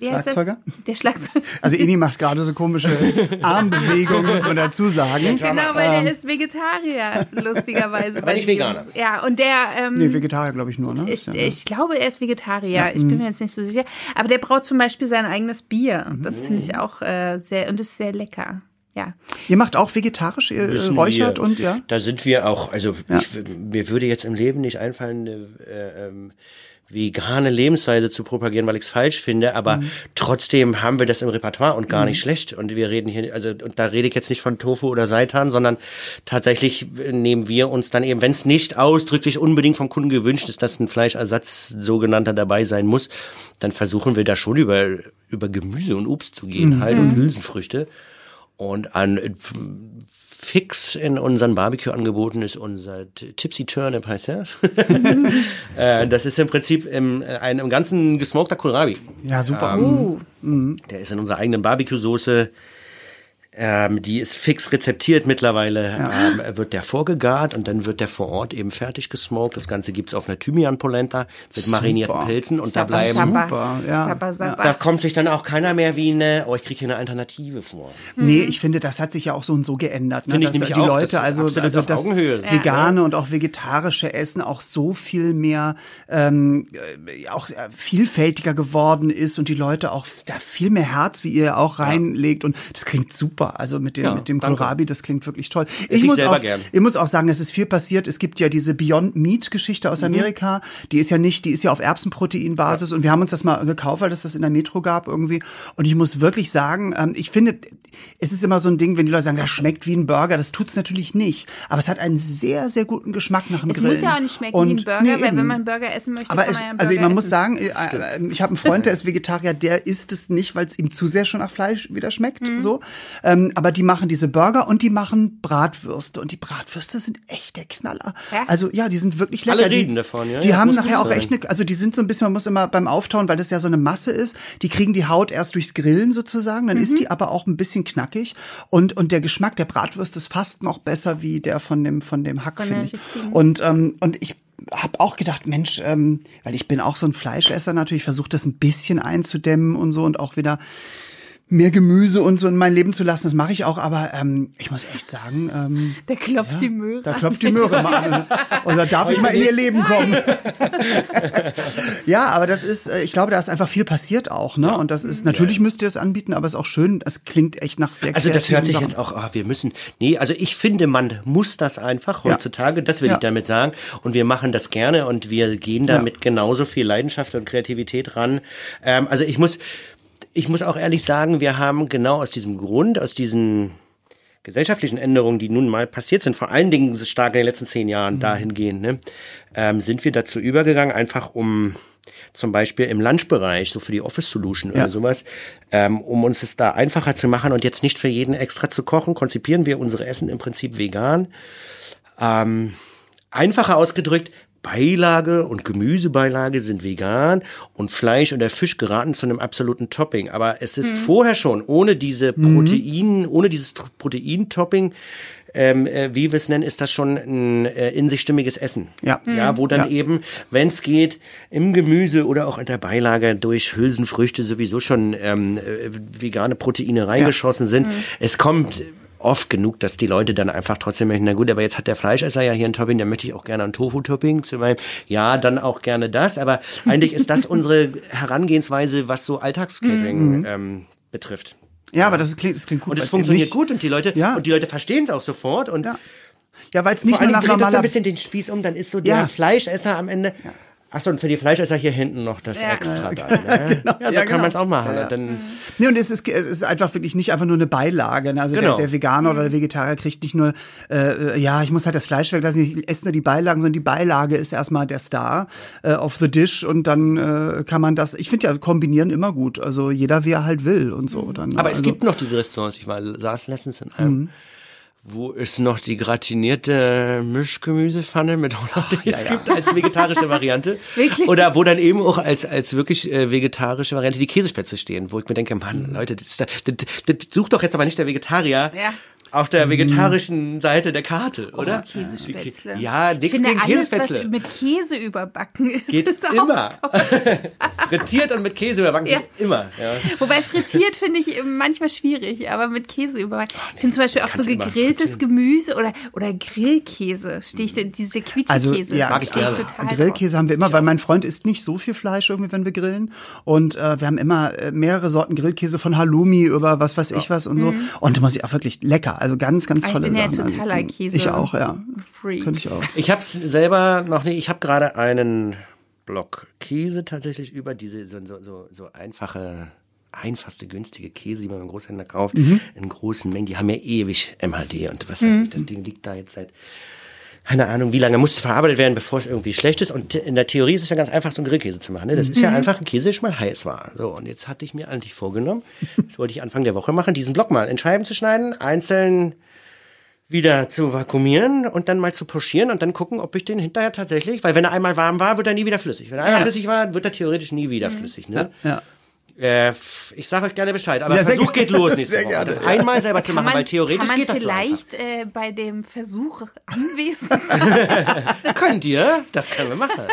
wie heißt das? Schlagzeuger? Der Schlagzeuger. Also Eni macht gerade so komische Armbewegungen, muss man dazu sagen. Genau, weil der ist Vegetarier, lustigerweise. Aber nicht Veganer. Ja, und der, ähm, Nee, Vegetarier glaube ich nur, ne? ich, Ja. ich glaube, er ist Vegetarier. ich bin mir jetzt nicht so sicher. Aber der braut zum Beispiel sein eigenes Bier. Das finde ich auch äh, sehr, und ist sehr lecker. Ja. Ihr macht auch vegetarisch, ihr Müssen räuchert wir, und ja? Da sind wir auch, also ich, mir würde jetzt im Leben nicht einfallen, eine äh, ähm, vegane Lebensweise zu propagieren, weil ich es falsch finde, aber Mhm. trotzdem haben wir das im Repertoire und gar nicht schlecht. Und wir reden hier, also und da rede ich jetzt nicht von Tofu oder Seitan, sondern tatsächlich nehmen wir uns dann eben, wenn es nicht ausdrücklich unbedingt vom Kunden gewünscht ist, dass ein Fleischersatz sogenannter dabei sein muss, dann versuchen wir da schon über, über Gemüse und Obst zu gehen, Mhm. halt und Hülsenfrüchte. Und an äh, fix in unseren Barbecue-Angeboten ist unser Tipsy Turnip, heißt er. äh, das ist im Prinzip im, äh, ein im ganzen gesmokter Kohlrabi. Ja, super. Uh, Der ist in unserer eigenen Barbecue-Soße. Ähm, die ist fix rezeptiert mittlerweile. Ähm, wird der vorgegart und dann wird der vor Ort eben fertig gesmoked. Das Ganze gibt's auf einer Thymian-Polenta mit marinierten Pilzen und da Sabba, bleiben Sabba. Super, ja. Sabba, Sabba. da kommt sich dann auch keiner mehr wie eine, oh, ich kriege hier eine Alternative vor. Nee, ich finde, das hat sich ja auch so und so geändert. Ne? Finde ich dass nämlich die auch, Leute, das ist also, also auf das Augenhöhe. Ja. vegane und auch vegetarische Essen auch so viel mehr ähm, äh, auch äh, vielfältiger geworden ist und die Leute auch da viel mehr Herz, wie ihr auch reinlegt und das klingt super. Super. Also mit dem, Ja, mit dem danke. Kohlrabi, das klingt wirklich toll. ich muss selber auch, gern. ich muss auch sagen, es ist viel passiert. Es gibt ja diese Beyond Meat Geschichte Mhm. aus Amerika. Die ist ja nicht, die ist ja auf Erbsenproteinbasis und wir haben uns das mal gekauft, weil es das in der Metro gab irgendwie. Und ich muss wirklich sagen, ähm, ich finde, es ist immer so ein Ding, wenn die Leute sagen, das schmeckt wie ein Burger. Das tut's natürlich nicht. Aber es hat einen sehr, sehr guten Geschmack nach dem Es Grillen. muss ja auch nicht schmecken Und- wie ein Burger, nee, weil wenn man einen Burger essen möchte, Aber kann es, man ja einen also Burger man muss essen. sagen, äh, äh, ich habe einen Freund, der ist Vegetarier, der isst es nicht, weil es ihm zu sehr schon nach Fleisch wieder schmeckt. Mhm. So, ähm, aber die machen diese Burger und die machen Bratwürste und die Bratwürste sind echt der Knaller. Ja? Also ja, die sind wirklich lecker. Alle die, reden davon, ja. Die Ja, haben nachher auch echt eine, also die sind so ein bisschen, man muss immer beim Auftauen, weil das ja so eine Masse ist. Die kriegen die Haut erst durchs Grillen sozusagen, dann Mhm. ist die aber auch ein bisschen knackig und und der Geschmack der Bratwürste ist fast noch besser wie der von dem von dem Hack finde ich. Und ähm, und ich habe auch gedacht, Mensch, ähm, weil ich bin auch so ein Fleischesser natürlich, versuche das ein bisschen einzudämmen und so und auch wieder mehr Gemüse und so in mein Leben zu lassen. Das mache ich auch, aber ähm, ich muss echt sagen, ähm, Da klopft die Möhre. da klopft die Möhre mal an. Und da darf ich mal in ihr Leben kommen. ja, aber das ist, äh, ich glaube, da ist einfach viel passiert auch, ne? Und das ist, natürlich müsst ihr das anbieten, aber es ist auch schön, es klingt echt nach sehr Also das hört sich Sachen. jetzt auch, ah, wir müssen, nee, also ich finde, man muss das einfach Ja. heutzutage, das will Ja. ich damit sagen. Und wir machen das gerne und wir gehen damit genauso viel Leidenschaft und Kreativität ran. Ähm, also ich muss, ich muss auch ehrlich sagen, wir haben genau aus diesem Grund, aus diesen gesellschaftlichen Änderungen, die nun mal passiert sind, vor allen Dingen stark in den letzten zehn Jahren Mhm. dahingehend, ne, ähm, sind wir dazu übergegangen, einfach um zum Beispiel im Lunchbereich, so für die Office Solution Ja. oder sowas, ähm, um uns es da einfacher zu machen und jetzt nicht für jeden extra zu kochen, konzipieren wir unsere Essen im Prinzip vegan. Ähm, einfacher ausgedrückt, Beilage und Gemüsebeilage sind vegan und Fleisch oder Fisch geraten zu einem absoluten Topping. Aber es ist vorher schon ohne diese Protein, ohne dieses Proteintopping, ähm, äh, wie wir es nennen, ist das schon ein äh, in sich stimmiges Essen. Ja. Ja, wo dann Ja. eben, wenn es geht, im Gemüse oder auch in der Beilage durch Hülsenfrüchte sowieso schon ähm, äh, vegane Proteine reingeschossen sind. Es kommt oft genug, dass die Leute dann einfach trotzdem möchten, na gut, aber jetzt hat der Fleischesser ja hier ein Topping, dann möchte ich auch gerne ein Tofu-Topping zu meinem, ja, dann auch gerne das, aber eigentlich ist das unsere Herangehensweise, was so Alltagscatering ähm, betrifft. Ja, aber das, ist, klingt, das klingt gut. Und es funktioniert gut und die Leute, Ja. und die Leute verstehen es auch sofort und Ja. Ja, weil es nicht vor nur nach normaler ein bisschen den Spieß um, dann ist so der Ja. Fleischesser am Ende. Ach so, und für die Fleischesser hier hinten noch das Ja. extra dann. Ne? Ja, so Ja, kann genau. man es auch machen. Dann, Nee, und es ist, es ist einfach wirklich nicht einfach nur eine Beilage. ne? Also Genau. der, der Veganer oder der Vegetarier kriegt nicht nur, äh, ja, ich muss halt das Fleisch weglassen, ich esse nur die Beilagen, sondern die Beilage ist erstmal der Star äh, of the dish und dann äh, kann man das, ich finde ja, kombinieren immer gut. Also jeder, wie er halt will und so. Dann, aber es also, gibt noch diese Restaurants. Ich war, saß letztens in einem, wo es noch die gratinierte Mischgemüsepfanne mit Hollandaise gibt als vegetarische Variante. Wirklich? Oder wo dann eben auch als, als wirklich äh, vegetarische Variante die Käsespätzle stehen, wo ich mir denke, Mann, Leute, das, ist da, das, das sucht doch jetzt aber nicht der Vegetarier. Ja. Auf der vegetarischen Seite der Karte, oder? Oh, Käsespätzle. Ja, ich nichts gegen alles, Käsespätzle. was mit Käse überbacken ist, Geht ist auch immer. toll. Frittiert und mit Käse überbacken Ja. immer. Ja. Wobei frittiert finde ich manchmal schwierig, aber mit Käse überbacken. Ich finde zum Beispiel auch so gegrilltes Gemüse oder, oder Grillkäse. Stehe ich, diese Also, Quietschi-Käse. ja, Mag ich stehe ich gerne. total drauf. Grillkäse haben wir immer, weil mein Freund isst nicht so viel Fleisch irgendwie, wenn wir grillen. Und äh, wir haben immer äh, mehrere Sorten Grillkäse von Halloumi über was weiß ich was und so. Und muss ich auch wirklich lecker. Also ganz, ganz Ah, ich tolle bin ja Sachen. totaler Also, Käse- Ich auch, ja. Freak. Könnte ich auch. Ich habe es selber noch nicht. Ich habe gerade einen Block Käse tatsächlich über diese so, so, so, so einfache, einfachste, günstige Käse, die man beim Großhändler kauft, in großen Mengen. Die haben ja ewig MHD und was weiß ich. Das Ding liegt da jetzt seit keine Ahnung, wie lange muss es verarbeitet werden, bevor es irgendwie schlecht ist. Und in der Theorie ist es ja ganz einfach, so einen Grillkäse zu machen. Ne? Das ist ja einfach ein Käse, der schon mal heiß war. So, und jetzt hatte ich mir eigentlich vorgenommen, das wollte ich Anfang der Woche machen, diesen Block mal in Scheiben zu schneiden, einzeln wieder zu vakuumieren und dann mal zu pochieren und dann gucken, ob ich den hinterher tatsächlich, weil wenn er einmal warm war, wird er nie wieder flüssig. Wenn er einmal flüssig war, wird er theoretisch nie wieder flüssig. Ne? Ja. Äh, ich sage euch gerne Bescheid, aber Ja, sehr Versuch gerne. geht los nächste Sehr Woche. gerne, Das ja. einmal selber zu machen, man, weil theoretisch kann man geht das so vielleicht äh, bei dem Versuch anwesend sein? Könnt ihr? Das können wir machen.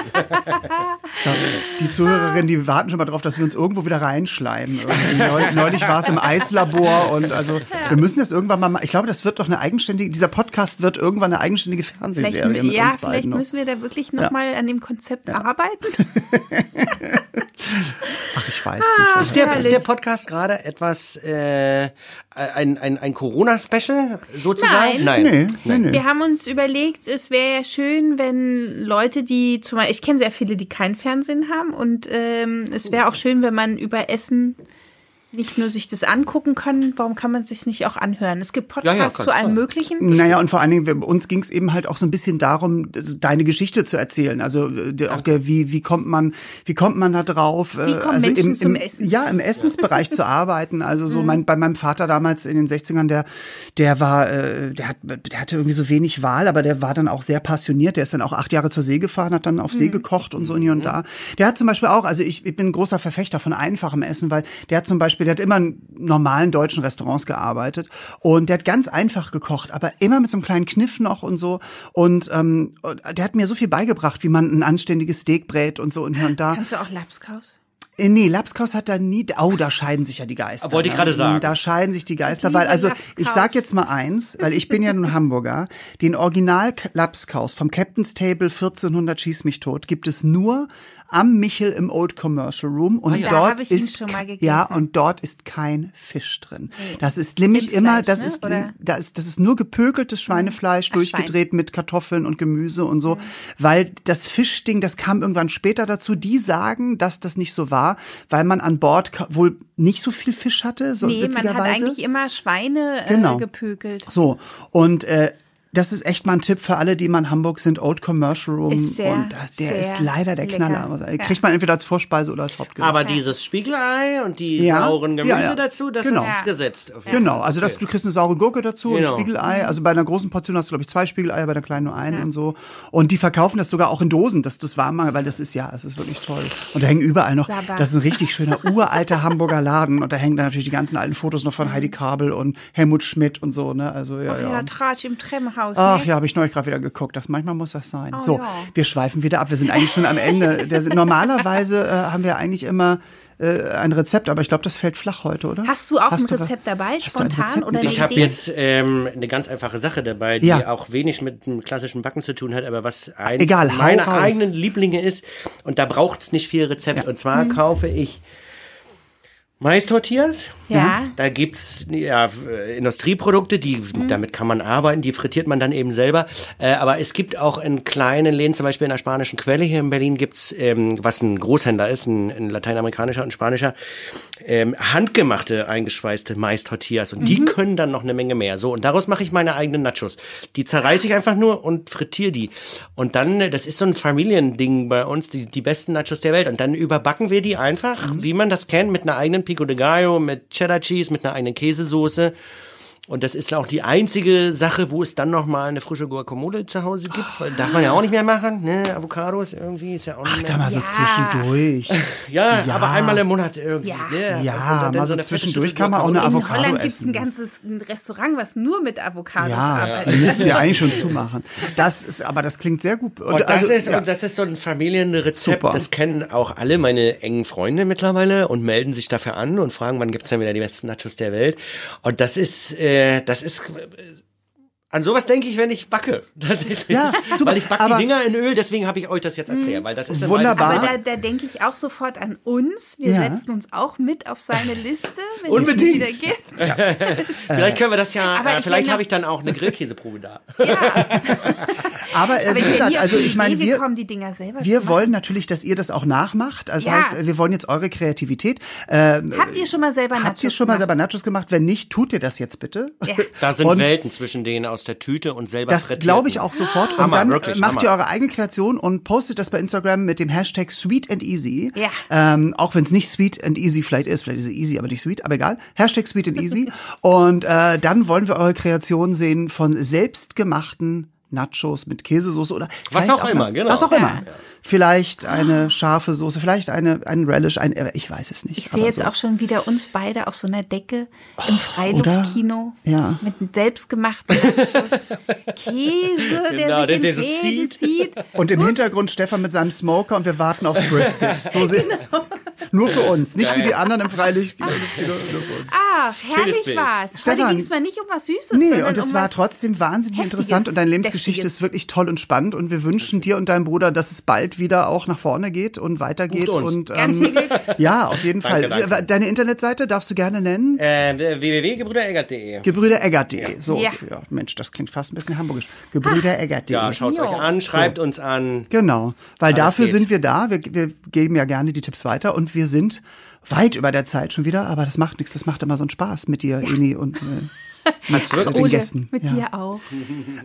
So, die Zuhörerinnen, die warten schon mal drauf, dass wir uns irgendwo wieder reinschleimen. Irgendwie Neulich war es im Eislabor und also wir müssen das irgendwann mal. ma- Ich glaube, das wird doch eine eigenständige. Dieser Podcast wird irgendwann eine eigenständige Vielleicht, Fernsehserie mit ja, uns vielleicht beiden. noch. müssen wir da wirklich noch Ja. mal an dem Konzept arbeiten. Ach, ich weiß nicht. Ist, der, ist der Podcast gerade etwas äh, ein, ein, ein Corona-Special sozusagen? Nein. Nee, nee, nee. Wir haben uns überlegt, es wäre ja schön, wenn Leute, die zum Beispiel, ich kenne sehr viele, die kein Fernsehen haben und ähm, es wäre auch schön, wenn man über Essen nicht nur sich das angucken kann, warum kann man sich nicht auch anhören? Es gibt Podcasts Ja, ja, zu allem. Möglichen. Naja, und vor allen Dingen, uns ging es eben halt auch so ein bisschen darum, deine Geschichte zu erzählen. Also äh, der, auch der, wie, wie kommt man, wie kommt man da drauf? Wie kommen also Menschen im, zum im, Essen? Ja, im Essensbereich zu arbeiten. Also Mhm. so mein, bei meinem Vater damals in den 60ern, der, der war, äh, der hat, der hatte irgendwie so wenig Wahl, aber der war dann auch sehr passioniert. Der ist dann auch acht Jahre zur See gefahren, hat dann auf Mhm. See gekocht und so und hier und da. Der hat zum Beispiel auch, also ich, ich bin ein großer Verfechter von einfachem Essen, weil der hat zum Beispiel, der hat immer in normalen deutschen Restaurants gearbeitet und der hat ganz einfach gekocht, aber immer mit so einem kleinen Kniff noch und so. Und ähm, der hat mir so viel beigebracht, wie man ein anständiges Steak brät und so und hier und da. Kannst du auch Lapskaus? Äh, Nee, Lapskaus hat da nie. Oh, da scheiden sich ja die Geister. Wollte ich ne? gerade sagen. Da scheiden sich die Geister, Ich weil also Lapskaus. ich sag jetzt mal eins, weil ich bin ja nun Hamburger. Den Original Lapskaus vom Captain's Table 1400 schieß mich tot gibt es nur am Michel im Old Commercial Room und ja. Da dort ist ja und dort ist kein Fisch drin. Das ist nämlich immer, das ne? ist Oder? ist das ist nur gepökeltes Schweinefleisch Ach, Schwein. durchgedreht mit Kartoffeln und Gemüse und so, weil das Fischding, das kam irgendwann später dazu. Die sagen, dass das nicht so war, weil man an Bord wohl nicht so viel Fisch hatte, so Nee, man witzigerweise. hat eigentlich immer Schweine äh, Genau. gepökelt. so und äh, das ist echt mal ein Tipp für alle, die mal in Hamburg sind. Old Commercial Room. Ist sehr, und das, der sehr ist leider der lecker. Knaller. Also, Ja. Kriegt man entweder als Vorspeise oder als Hauptgericht. Aber dieses Spiegelei und die Ja. sauren Gemüse Ja, ja. dazu, das Genau. ist gesetzt. Genau, also das, du kriegst eine saure Gurke dazu und Genau. Spiegelei. Also bei einer großen Portion hast du, glaube ich, zwei Spiegeleier, bei der kleinen nur einen und so. Und die verkaufen das sogar auch in Dosen, dass das warm machen, weil das ist ja, es ist wirklich toll. Und da hängen überall noch, Sabber. das ist ein richtig schöner uralter Hamburger Laden und da hängen dann natürlich die ganzen alten Fotos noch von Heidi Kabel und Helmut Schmidt und so, ne? Also ja, Ach ja. ja, Tratsch im Treppenhaus. Ach ne? ja, habe ich neulich gerade wieder geguckt. Das manchmal muss das sein. Oh, so, ja. wir schweifen wieder ab. Wir sind eigentlich schon am Ende. Der, normalerweise äh, haben wir eigentlich immer äh, ein Rezept, aber ich glaube, das fällt flach heute, oder? Hast du auch ein du was- Rezept dabei, Hast du ein spontan Rezept oder mit eine Ich habe jetzt ähm, eine ganz einfache Sache dabei, die Ja. auch wenig mit dem klassischen Backen zu tun hat, aber was eins Egal, meiner raus. eigenen Lieblinge ist. Und da braucht es nicht viel Rezept. Und zwar Mhm. kaufe ich Mais-Tortillas. Ja. Da gibt's ja, Industrieprodukte, die Mhm. damit kann man arbeiten, die frittiert man dann eben selber. Äh, aber es gibt auch in kleinen Läden, zum Beispiel in der spanischen Quelle hier in Berlin gibt's, ähm, was ein Großhändler ist, ein, ein lateinamerikanischer und spanischer, ähm, handgemachte eingeschweißte Mais-Tortillas. Und Mhm. die können dann noch eine Menge mehr. So, und daraus mache ich meine eigenen Nachos. Die zerreiße ich einfach nur und frittiere die. Und dann, äh, das ist so ein Familiending bei uns, die, die besten Nachos der Welt. Und dann überbacken wir die einfach, wie man das kennt, mit einer eigenen Pico de Gallo, mit Cheddar Cheese, mit einer eigenen Käsesoße. Und das ist auch die einzige Sache, wo es dann noch mal eine frische Guacamole zu Hause gibt. Weil darf man ja auch nicht mehr machen, ne? Avocados irgendwie ist ja auch nicht Ach, mehr. da mal so Ja. zwischendurch. ja, Ja. aber einmal im Monat irgendwie. Ja. Ne? Ja, Und mal so fette zwischendurch kann man auch eine Guacamole. In Avocado Holland gibt's essen. ein ganzes ein Restaurant, was nur mit Avocados Ja, arbeitet. die müssen wir eigentlich schon zumachen. Das ist, aber das klingt sehr gut. Und das, also, ist, ja. und das ist so ein Familienrezept, Super. das kennen auch alle meine engen Freunde mittlerweile und melden sich dafür an und fragen, wann gibt's denn wieder die besten Nachos der Welt. Und das ist, äh, das ist, äh, an sowas denke ich, wenn ich backe. Tatsächlich. Ja, super. Weil ich backe Aber- die Dinger in Öl, deswegen habe ich euch das jetzt erzählt. Weil das ist Wunderbar. Aber da, da denke ich auch sofort an uns. Wir Ja. setzen uns auch mit auf seine Liste, wenn Unbedingt. es die wieder gibt. Vielleicht können wir das ja, Aber äh, ich vielleicht habe ich dann auch eine Grillkäseprobe da. aber äh, Aber wie gesagt, nie also ich meine, wir, gekommen, die Dinger selber wir wollen natürlich, dass ihr das auch nachmacht. Das Ja. heißt, wir wollen jetzt eure Kreativität. Ähm, Habt ihr schon mal selber Habt Nachos ihr schon mal gemacht? selber Nachos gemacht? Wenn nicht, tut ihr das jetzt bitte. Ja. Da sind Und- Welten zwischen denen aus der Tüte und selber Das glaube ich auch sofort. Und Hammer, dann wirklich, macht Hammer. ihr eure eigene Kreation und postet das bei Instagram mit dem Hashtag Sweet and Easy. Ja. Ähm, auch wenn es nicht Sweet and Easy vielleicht ist. Vielleicht ist es easy, aber nicht sweet. Aber egal. Hashtag Sweet and Easy. und äh, dann wollen wir eure Kreation sehen von selbstgemachten Nachos mit Käsesoße oder Was vielleicht auch immer, eine- genau. Was auch Ja. immer. Vielleicht eine scharfe Soße, vielleicht eine, ein Relish, ein, ich weiß es nicht. Ich sehe jetzt so. auch schon wieder uns beide auf so einer Decke im Freiluftkino oder? Ja. mit einem selbstgemachten Nachos. Käse, der Genau, sich der- in der so Fäden zieht. zieht. Und im Hintergrund Stefan mit seinem Smoker und wir warten aufs Brisket. So sind, Nur für uns, nicht für die anderen im uns. Ach, herrlich war's. Stefan, Heute ging es mal nicht um was Süßes. Nee, und es um war trotzdem wahnsinnig Heftiges, interessant und deine Lebensgeschichte Deftiges. ist wirklich toll und spannend und wir wünschen dir und deinem Bruder, dass es bald wieder auch nach vorne geht und weitergeht und ähm, Ganz viel Glück. ja, auf jeden Danke, Fall. danke. Deine Internetseite darfst du gerne nennen? Äh, www.gebrüdereggert.de. Gebrüdereggert.de. So, Ja. ja. Mensch, das klingt fast ein bisschen hamburgisch. Gebrüdereggert.de. Ja, schaut Jo. euch an, schreibt uns an. Genau, weil Alles dafür geht. sind wir da. Wir, wir geben ja gerne die Tipps weiter und wir sind weit über der Zeit schon wieder, aber das macht nichts. Das macht immer so einen Spaß mit dir, Eni und äh, mit äh, den Gästen. mit ja. dir auch.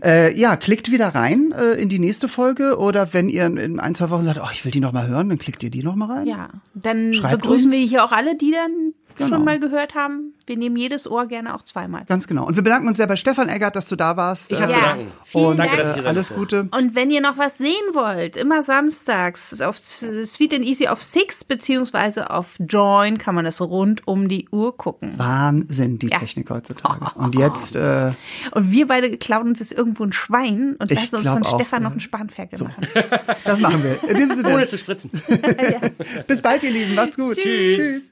Äh, ja, klickt wieder rein äh, in die nächste Folge oder wenn ihr in, in ein, zwei Wochen sagt, oh, ich will die noch mal hören, dann klickt ihr die noch mal rein. Ja, dann Schreibt begrüßen uns. wir hier auch alle, die dann Genau. schon mal gehört haben. Wir nehmen jedes Ohr gerne auch zweimal. Ganz genau. Und wir bedanken uns sehr bei Stefan Eggert, dass du da warst. Ich hab Äh, Ja, vielen und Danke, Dank. dass ich äh, alles Gute. Und wenn ihr noch was sehen wollt, immer samstags auf Sweet and Easy auf Six beziehungsweise auf Join kann man das rund um die Uhr gucken. Wahnsinn, die Ja. Technik heutzutage. Und jetzt, äh, Und wir beide klauen uns jetzt irgendwo ein Schwein und lassen uns von auch, Stefan ja. noch ein Spanferkel machen. das machen wir. In dem Ohne Sinne, zu spritzen. bis bald, ihr Lieben. Macht's gut. Tschüss.